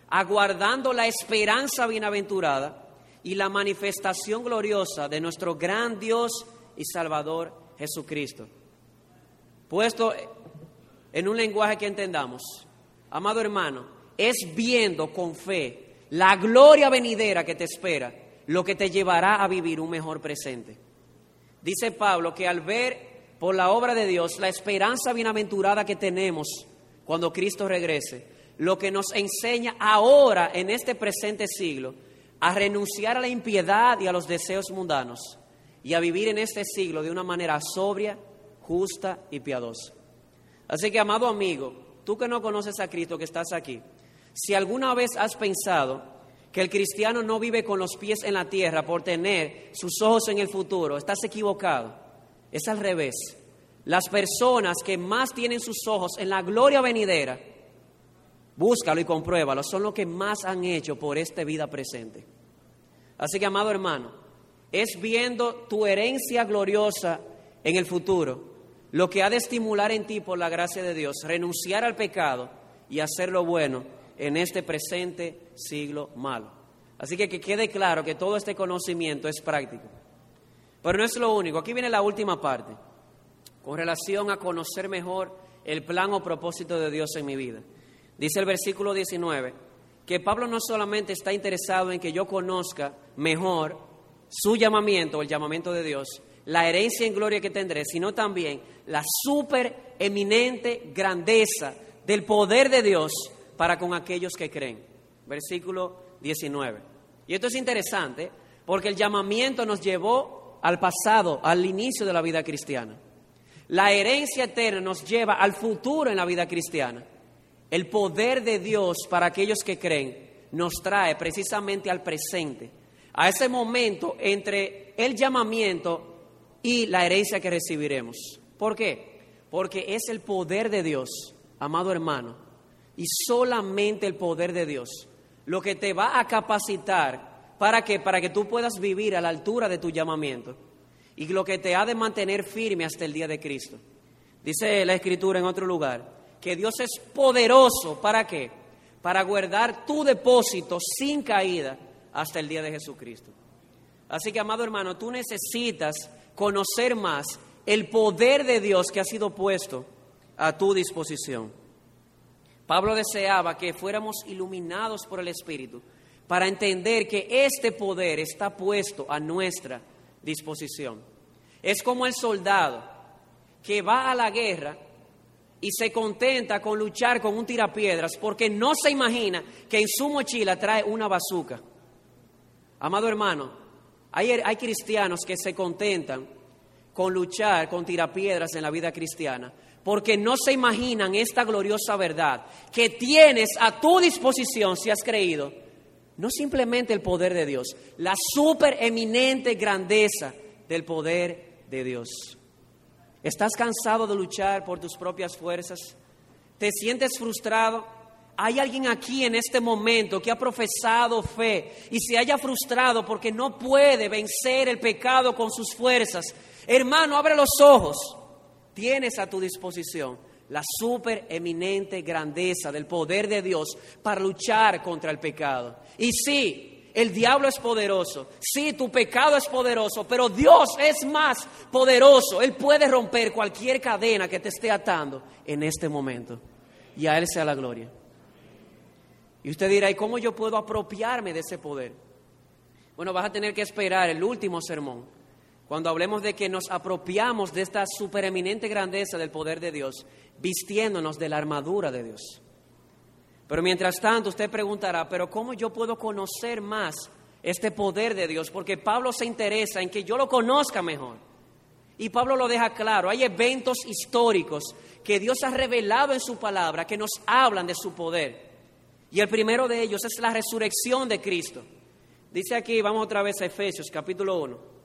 A: aguardando la esperanza bienaventurada y la manifestación gloriosa de nuestro gran Dios y Salvador Jesucristo. Puesto en un lenguaje que entendamos, amado hermano, es viendo con fe la gloria venidera que te espera lo que te llevará a vivir un mejor presente. Dice Pablo que al ver por la obra de Dios, la esperanza bienaventurada que tenemos cuando Cristo regrese, lo que nos enseña ahora en este presente siglo a renunciar a la impiedad y a los deseos mundanos y a vivir en este siglo de una manera sobria, justa y piadosa. Así que, amado amigo, tú que no conoces a Cristo, que estás aquí, si alguna vez has pensado que el cristiano no vive con los pies en la tierra por tener sus ojos en el futuro, estás equivocado. Es al revés. Las personas que más tienen sus ojos en la gloria venidera, búscalo y compruébalo, son los que más han hecho por esta vida presente. Así que, amado hermano, es viendo tu herencia gloriosa en el futuro lo que ha de estimular en ti por la gracia de Dios, renunciar al pecado y hacer lo bueno en este presente siglo malo. Así que que quede claro que todo este conocimiento es práctico. Pero no es lo único. Aquí viene la última parte, con relación a conocer mejor el plan o propósito de Dios en mi vida. Dice el versículo 19 que Pablo no solamente está interesado en que yo conozca mejor su llamamiento, el llamamiento de Dios, la herencia en gloria que tendré, sino también la super eminente grandeza del poder de Dios para con aquellos que creen. Versículo 19. Y esto es interesante porque el llamamiento nos llevó al pasado, al inicio de la vida cristiana. La herencia eterna nos lleva al futuro en la vida cristiana. El poder de Dios para aquellos que creen nos trae precisamente al presente, a ese momento entre el llamamiento y la herencia que recibiremos. ¿Por qué? Porque es el poder de Dios, amado hermano, y solamente el poder de Dios lo que te va a capacitar ¿Para qué? Para que tú puedas vivir a la altura de tu llamamiento y lo que te ha de mantener firme hasta el día de Cristo. Dice la Escritura en otro lugar que Dios es poderoso. ¿Para qué? Para guardar tu depósito sin caída hasta el día de Jesucristo. Así que, amado hermano, tú necesitas conocer más el poder de Dios que ha sido puesto a tu disposición. Pablo deseaba que fuéramos iluminados por el Espíritu para entender que este poder está puesto a nuestra disposición. Es como el soldado que va a la guerra y se contenta con luchar con un tirapiedras porque no se imagina que en su mochila trae una bazuca. Amado hermano, hay, hay cristianos que se contentan con luchar con tirapiedras en la vida cristiana porque no se imaginan esta gloriosa verdad que tienes a tu disposición si has creído no simplemente el poder de Dios, la supereminente grandeza del poder de Dios. ¿Estás cansado de luchar por tus propias fuerzas? ¿Te sientes frustrado? Hay alguien aquí en este momento que ha profesado fe y se haya frustrado porque no puede vencer el pecado con sus fuerzas. Hermano, abre los ojos. Tienes a tu disposición la supereminente grandeza del poder de Dios para luchar contra el pecado. Y sí, el diablo es poderoso, sí, tu pecado es poderoso, pero Dios es más poderoso. Él puede romper cualquier cadena que te esté atando en este momento. Y a Él sea la gloria. Y usted dirá, ¿y cómo yo puedo apropiarme de ese poder? Bueno, vas a tener que esperar el último sermón, cuando hablemos de que nos apropiamos de esta supereminente grandeza del poder de Dios, vistiéndonos de la armadura de Dios. Pero mientras tanto, usted preguntará, ¿pero cómo yo puedo conocer más este poder de Dios? Porque Pablo se interesa en que yo lo conozca mejor. Y Pablo lo deja claro, hay eventos históricos que Dios ha revelado en su palabra que nos hablan de su poder. Y el primero de ellos es la resurrección de Cristo. Dice aquí, vamos otra vez a Efesios capítulo 1.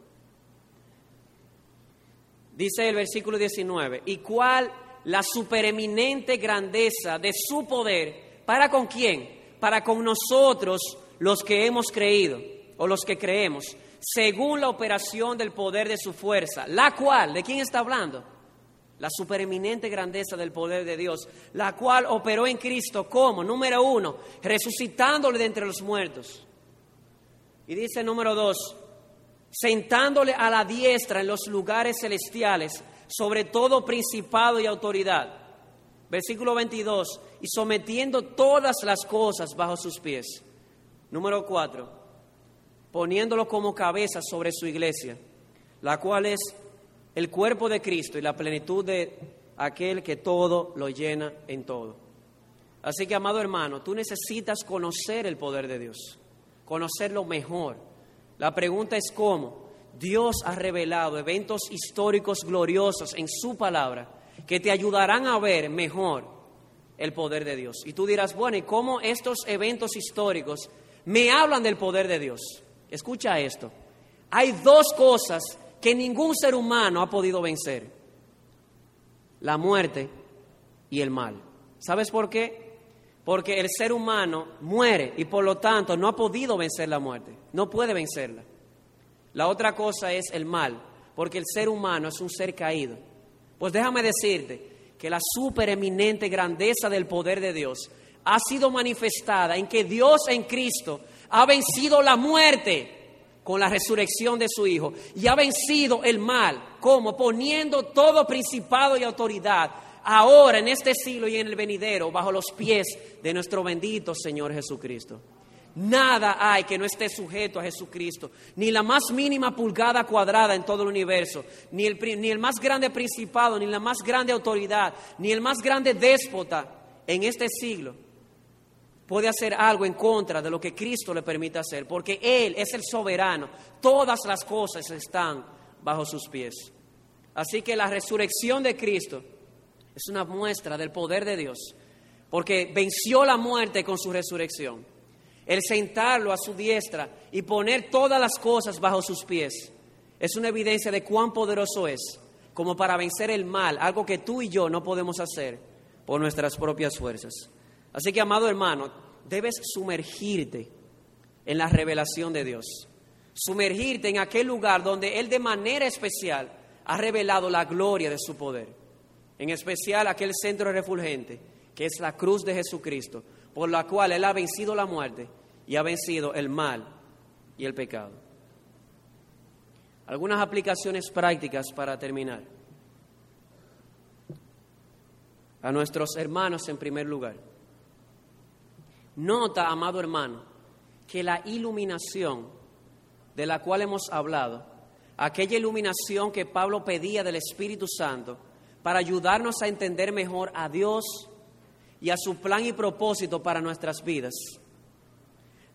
A: Dice el versículo 19, y cuál la supereminente grandeza de su poder ¿Para con quién? Para con nosotros los que hemos creído o los que creemos, según la operación del poder de su fuerza, la cual, ¿de quién está hablando? La supereminente grandeza del poder de Dios, la cual operó en Cristo como, número uno, resucitándole de entre los muertos. Y dice número dos, sentándole a la diestra en los lugares celestiales, sobre todo principado y autoridad Versículo 22, y sometiendo todas las cosas bajo sus pies. Número 4, poniéndolo como cabeza sobre su iglesia, la cual es el cuerpo de Cristo y la plenitud de aquel que todo lo llena en todo. Así que, amado hermano, tú necesitas conocer el poder de Dios, conocerlo mejor. La pregunta es cómo. Dios ha revelado eventos históricos gloriosos en su palabra que te ayudarán a ver mejor el poder de Dios. Y tú dirás, bueno, ¿y cómo estos eventos históricos me hablan del poder de Dios? Escucha esto. Hay dos cosas que ningún ser humano ha podido vencer. La muerte y el mal. ¿Sabes por qué? Porque el ser humano muere y por lo tanto no ha podido vencer la muerte. No puede vencerla. La otra cosa es el mal, porque el ser humano es un ser caído pues déjame decirte que la supereminente grandeza del poder de Dios ha sido manifestada en que Dios en Cristo ha vencido la muerte con la resurrección de su Hijo y ha vencido el mal, como poniendo todo principado y autoridad ahora en este siglo y en el venidero bajo los pies de nuestro bendito Señor Jesucristo. Nada hay que no esté sujeto a Jesucristo, ni la más mínima pulgada cuadrada en todo el universo, ni el, ni el más grande principado, ni la más grande autoridad, ni el más grande déspota en este siglo puede hacer algo en contra de lo que Cristo le permite hacer, porque Él es el soberano, todas las cosas están bajo sus pies. Así que la resurrección de Cristo es una muestra del poder de Dios, porque venció la muerte con su resurrección el sentarlo a su diestra y poner todas las cosas bajo sus pies, es una evidencia de cuán poderoso es, como para vencer el mal, algo que tú y yo no podemos hacer por nuestras propias fuerzas. Así que, amado hermano, debes sumergirte en la revelación de Dios, sumergirte en aquel lugar donde Él de manera especial ha revelado la gloria de su poder, en especial aquel centro refulgente que es la cruz de Jesucristo, por la cual Él ha vencido la muerte y ha vencido el mal y el pecado. Algunas aplicaciones prácticas para terminar. A nuestros hermanos en primer lugar. Nota, amado hermano, que la iluminación de la cual hemos hablado, aquella iluminación que Pablo pedía del Espíritu Santo para ayudarnos a entender mejor a Dios y a su plan y propósito para nuestras vidas.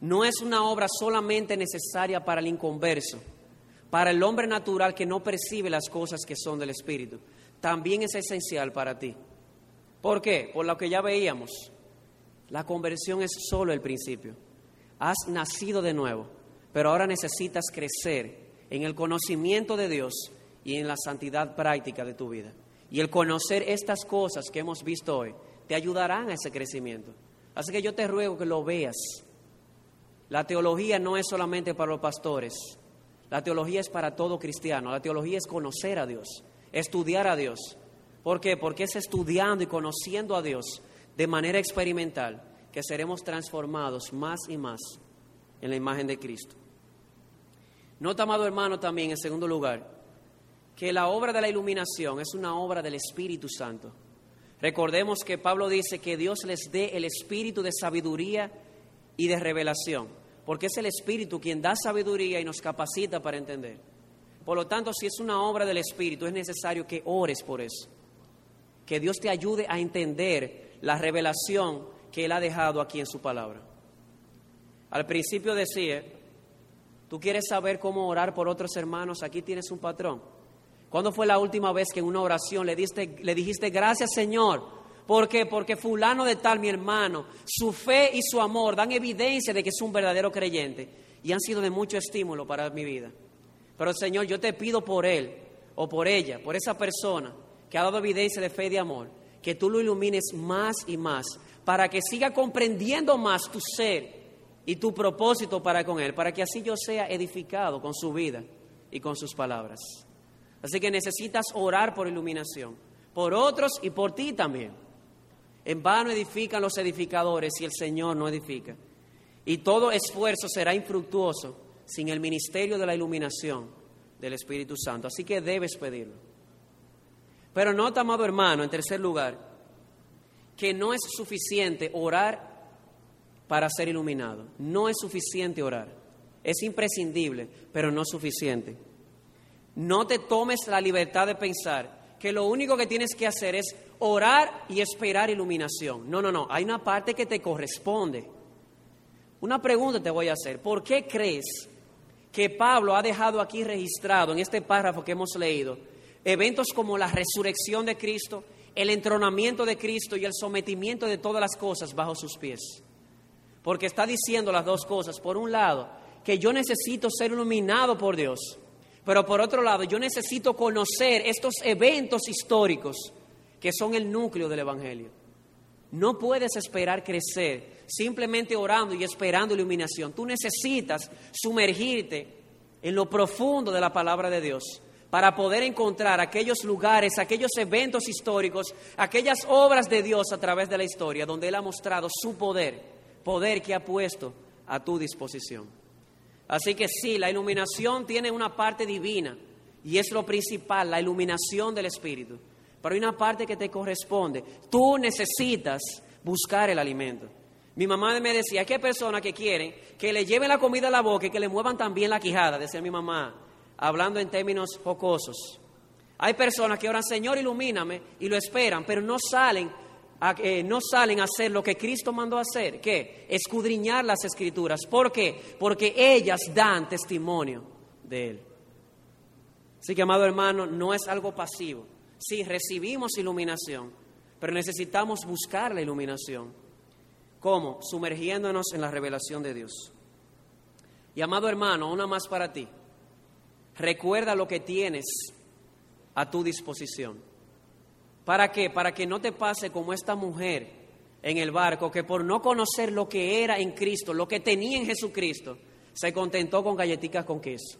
A: No es una obra solamente necesaria para el inconverso, para el hombre natural que no percibe las cosas que son del Espíritu. También es esencial para ti. ¿Por qué? Por lo que ya veíamos. La conversión es solo el principio. Has nacido de nuevo, pero ahora necesitas crecer en el conocimiento de Dios y en la santidad práctica de tu vida. Y el conocer estas cosas que hemos visto hoy te ayudarán a ese crecimiento. Así que yo te ruego que lo veas. La teología no es solamente para los pastores, la teología es para todo cristiano, la teología es conocer a Dios, estudiar a Dios. ¿Por qué? Porque es estudiando y conociendo a Dios de manera experimental que seremos transformados más y más en la imagen de Cristo. Nota, amado hermano, también en segundo lugar, que la obra de la iluminación es una obra del Espíritu Santo. Recordemos que Pablo dice que Dios les dé el espíritu de sabiduría y de revelación, porque es el Espíritu quien da sabiduría y nos capacita para entender. Por lo tanto, si es una obra del Espíritu, es necesario que ores por eso, que Dios te ayude a entender la revelación que Él ha dejado aquí en su palabra. Al principio decía, tú quieres saber cómo orar por otros hermanos, aquí tienes un patrón. ¿Cuándo fue la última vez que en una oración le, dijiste gracias Señor? ¿Por qué? Porque fulano de tal, mi hermano, su fe y su amor dan evidencia de que es un verdadero creyente y han sido de mucho estímulo para mi vida. Pero Señor, yo te pido por él o por ella, por esa persona que ha dado evidencia de fe y de amor, que tú lo ilumines más y más para que siga comprendiendo más tu ser y tu propósito para con él, para que así yo sea edificado con su vida y con sus palabras. Así que necesitas orar por iluminación, por otros y por ti también. En vano edifican los edificadores si el Señor no edifica. Y todo esfuerzo será infructuoso sin el ministerio de la iluminación del Espíritu Santo. Así que debes pedirlo. Pero nota, amado hermano, en tercer lugar, que no es suficiente orar para ser iluminado. No es suficiente orar. Es imprescindible, pero no suficiente. No te tomes la libertad de pensar que lo único que tienes que hacer es orar y esperar iluminación. No, no, no. Hay una parte que te corresponde. Una pregunta te voy a hacer. ¿Por qué crees que Pablo ha dejado aquí registrado en este párrafo que hemos leído eventos como la resurrección de Cristo, el entronamiento de Cristo y el sometimiento de todas las cosas bajo sus pies? Porque está diciendo las dos cosas. Por un lado, que yo necesito ser iluminado por Dios pero por otro lado, yo necesito conocer estos eventos históricos que son el núcleo del Evangelio. No puedes esperar crecer simplemente orando y esperando iluminación. Tú necesitas sumergirte en lo profundo de la palabra de Dios para poder encontrar aquellos lugares, aquellos eventos históricos, aquellas obras de Dios a través de la historia donde Él ha mostrado su poder, poder que ha puesto a tu disposición. Así que sí, la iluminación tiene una parte divina y es lo principal, la iluminación del Espíritu. Pero hay una parte que te corresponde. Tú necesitas buscar el alimento. Mi mamá me decía, hay personas que quieren que le lleven la comida a la boca y que le muevan también la quijada, decía mi mamá, hablando en términos jocosos. Hay personas que oran, Señor, ilumíname, y lo esperan, pero no salen no salen a hacer lo que Cristo mandó hacer, ¿qué? Escudriñar las escrituras. ¿Por qué? Porque ellas dan testimonio de Él. Así que, amado hermano, no es algo pasivo. Sí, recibimos iluminación, pero necesitamos buscar la iluminación. ¿Cómo? Sumergiéndonos en la revelación de Dios. Y, amado hermano, una más para ti. Recuerda lo que tienes a tu disposición. ¿Para qué? Para que no te pase como esta mujer en el barco que por no conocer lo que era en Cristo, lo que tenía en Jesucristo, se contentó con galletitas con queso.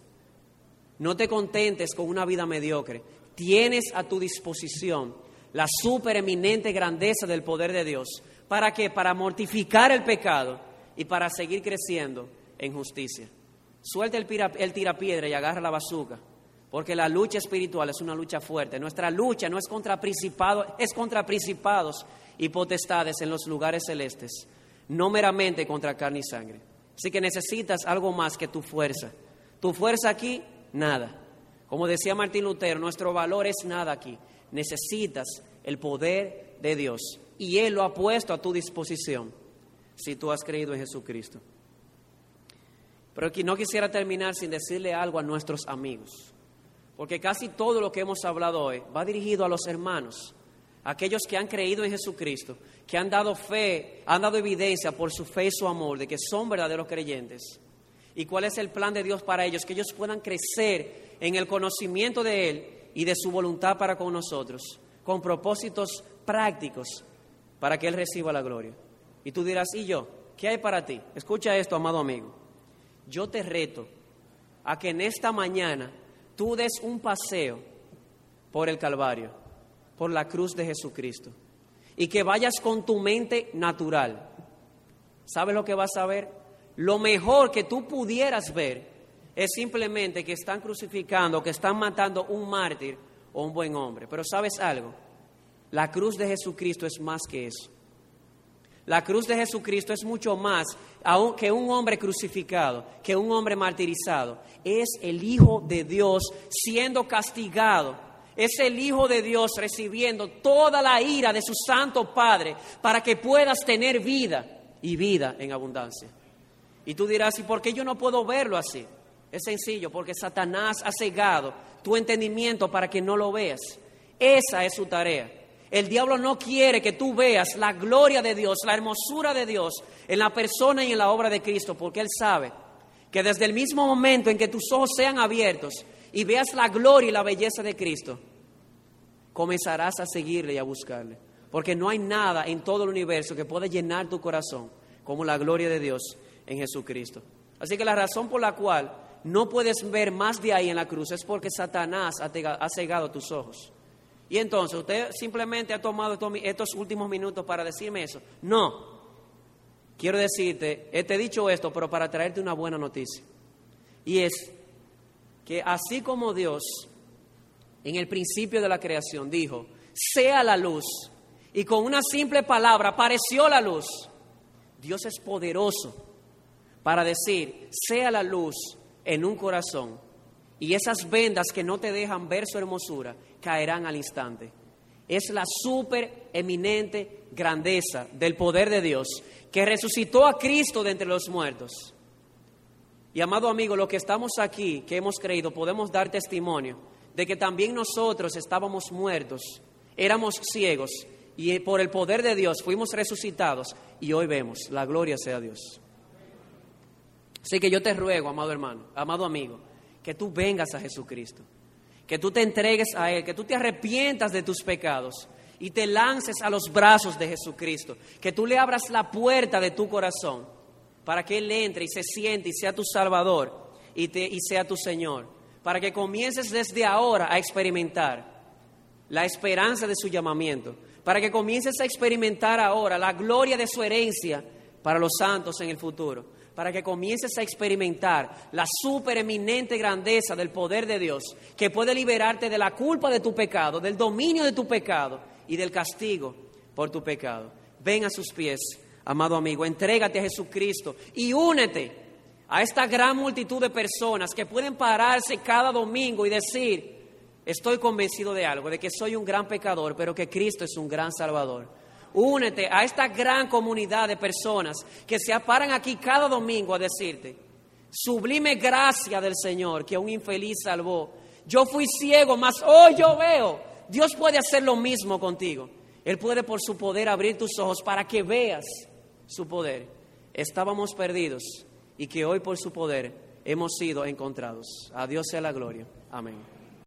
A: No te contentes con una vida mediocre. Tienes a tu disposición la supereminente grandeza del poder de Dios. ¿Para qué? Para mortificar el pecado y para seguir creciendo en justicia. Suelta el, el tirapiedra y agarra la bazuca porque la lucha espiritual es una lucha fuerte. Nuestra lucha no es contra principados, es contra principados y potestades en los lugares celestes, no meramente contra carne y sangre. Así que necesitas algo más que tu fuerza. Tu fuerza aquí, nada. Como decía Martín Lutero, nuestro valor es nada aquí. Necesitas el poder de Dios y Él lo ha puesto a tu disposición si tú has creído en Jesucristo. Pero aquí no quisiera terminar sin decirle algo a nuestros amigos. Porque casi todo lo que hemos hablado hoy va dirigido a los hermanos, aquellos que han creído en Jesucristo, que han dado fe, han dado evidencia por su fe y su amor de que son verdaderos creyentes. ¿Y cuál es el plan de Dios para ellos? Que ellos puedan crecer en el conocimiento de Él y de su voluntad para con nosotros, con propósitos prácticos para que Él reciba la gloria. Y tú dirás, ¿y yo? ¿Qué hay para ti? Escucha esto, amado amigo. Yo te reto a que en esta mañana tú des un paseo por el Calvario, por la cruz de Jesucristo, y que vayas con tu mente natural. ¿Sabes lo que vas a ver? lo mejor que tú pudieras ver es simplemente que están crucificando, que están matando un mártir o un buen hombre. Pero sabes algo, la cruz de Jesucristo es más que eso. La cruz de Jesucristo es mucho más que un hombre crucificado, que un hombre martirizado. Es el Hijo de Dios siendo castigado. Es el Hijo de Dios recibiendo toda la ira de su Santo Padre para que puedas tener vida y vida en abundancia. Y tú dirás, ¿y por qué yo no puedo verlo así? Es sencillo, porque Satanás ha cegado tu entendimiento para que no lo veas. Esa es su tarea. El diablo no quiere que tú veas la gloria de Dios, la hermosura de Dios en la persona y en la obra de Cristo, porque Él sabe que desde el mismo momento en que tus ojos sean abiertos y veas la gloria y la belleza de Cristo, comenzarás a seguirle y a buscarle. Porque no hay nada en todo el universo que pueda llenar tu corazón como la gloria de Dios en Jesucristo. Así que la razón por la cual no puedes ver más de ahí en la cruz es porque Satanás ha cegado tus ojos. Y entonces, ¿usted simplemente ha tomado estos últimos minutos para decirme eso? No. Quiero decirte, te he dicho esto, pero para traerte una buena noticia. Y es que así como Dios en el principio de la creación dijo, sea la luz, y con una simple palabra apareció la luz, Dios es poderoso para decir, sea la luz en un corazón, y esas vendas que no te dejan ver su hermosura caerán al instante. Es la super eminente grandeza del poder de Dios que resucitó a Cristo de entre los muertos. Y amado amigo, lo que estamos aquí, que hemos creído, podemos dar testimonio de que también nosotros estábamos muertos, éramos ciegos y por el poder de Dios fuimos resucitados y hoy vemos, la gloria sea Dios. Así que yo te ruego, amado hermano, amado amigo, que tú vengas a Jesucristo que tú te entregues a Él, que tú te arrepientas de tus pecados y te lances a los brazos de Jesucristo, que tú le abras la puerta de tu corazón para que Él entre y se siente y sea tu Salvador y, te, y sea tu Señor, para que comiences desde ahora a experimentar la esperanza de su llamamiento, para que comiences a experimentar ahora la gloria de su herencia para los santos en el futuro para que comiences a experimentar la supereminente grandeza del poder de Dios, que puede liberarte de la culpa de tu pecado, del dominio de tu pecado y del castigo por tu pecado. Ven a sus pies, amado amigo, entrégate a Jesucristo y únete a esta gran multitud de personas que pueden pararse cada domingo y decir, estoy convencido de algo, de que soy un gran pecador, pero que Cristo es un gran Salvador. Únete a esta gran comunidad de personas que se aparan aquí cada domingo a decirte, sublime gracia del Señor que un infeliz salvó. Yo fui ciego, mas hoy yo veo. Dios puede hacer lo mismo contigo. Él puede por su poder abrir tus ojos para que veas su poder. Estábamos perdidos y que hoy por su poder hemos sido encontrados. A Dios sea la gloria. Amén.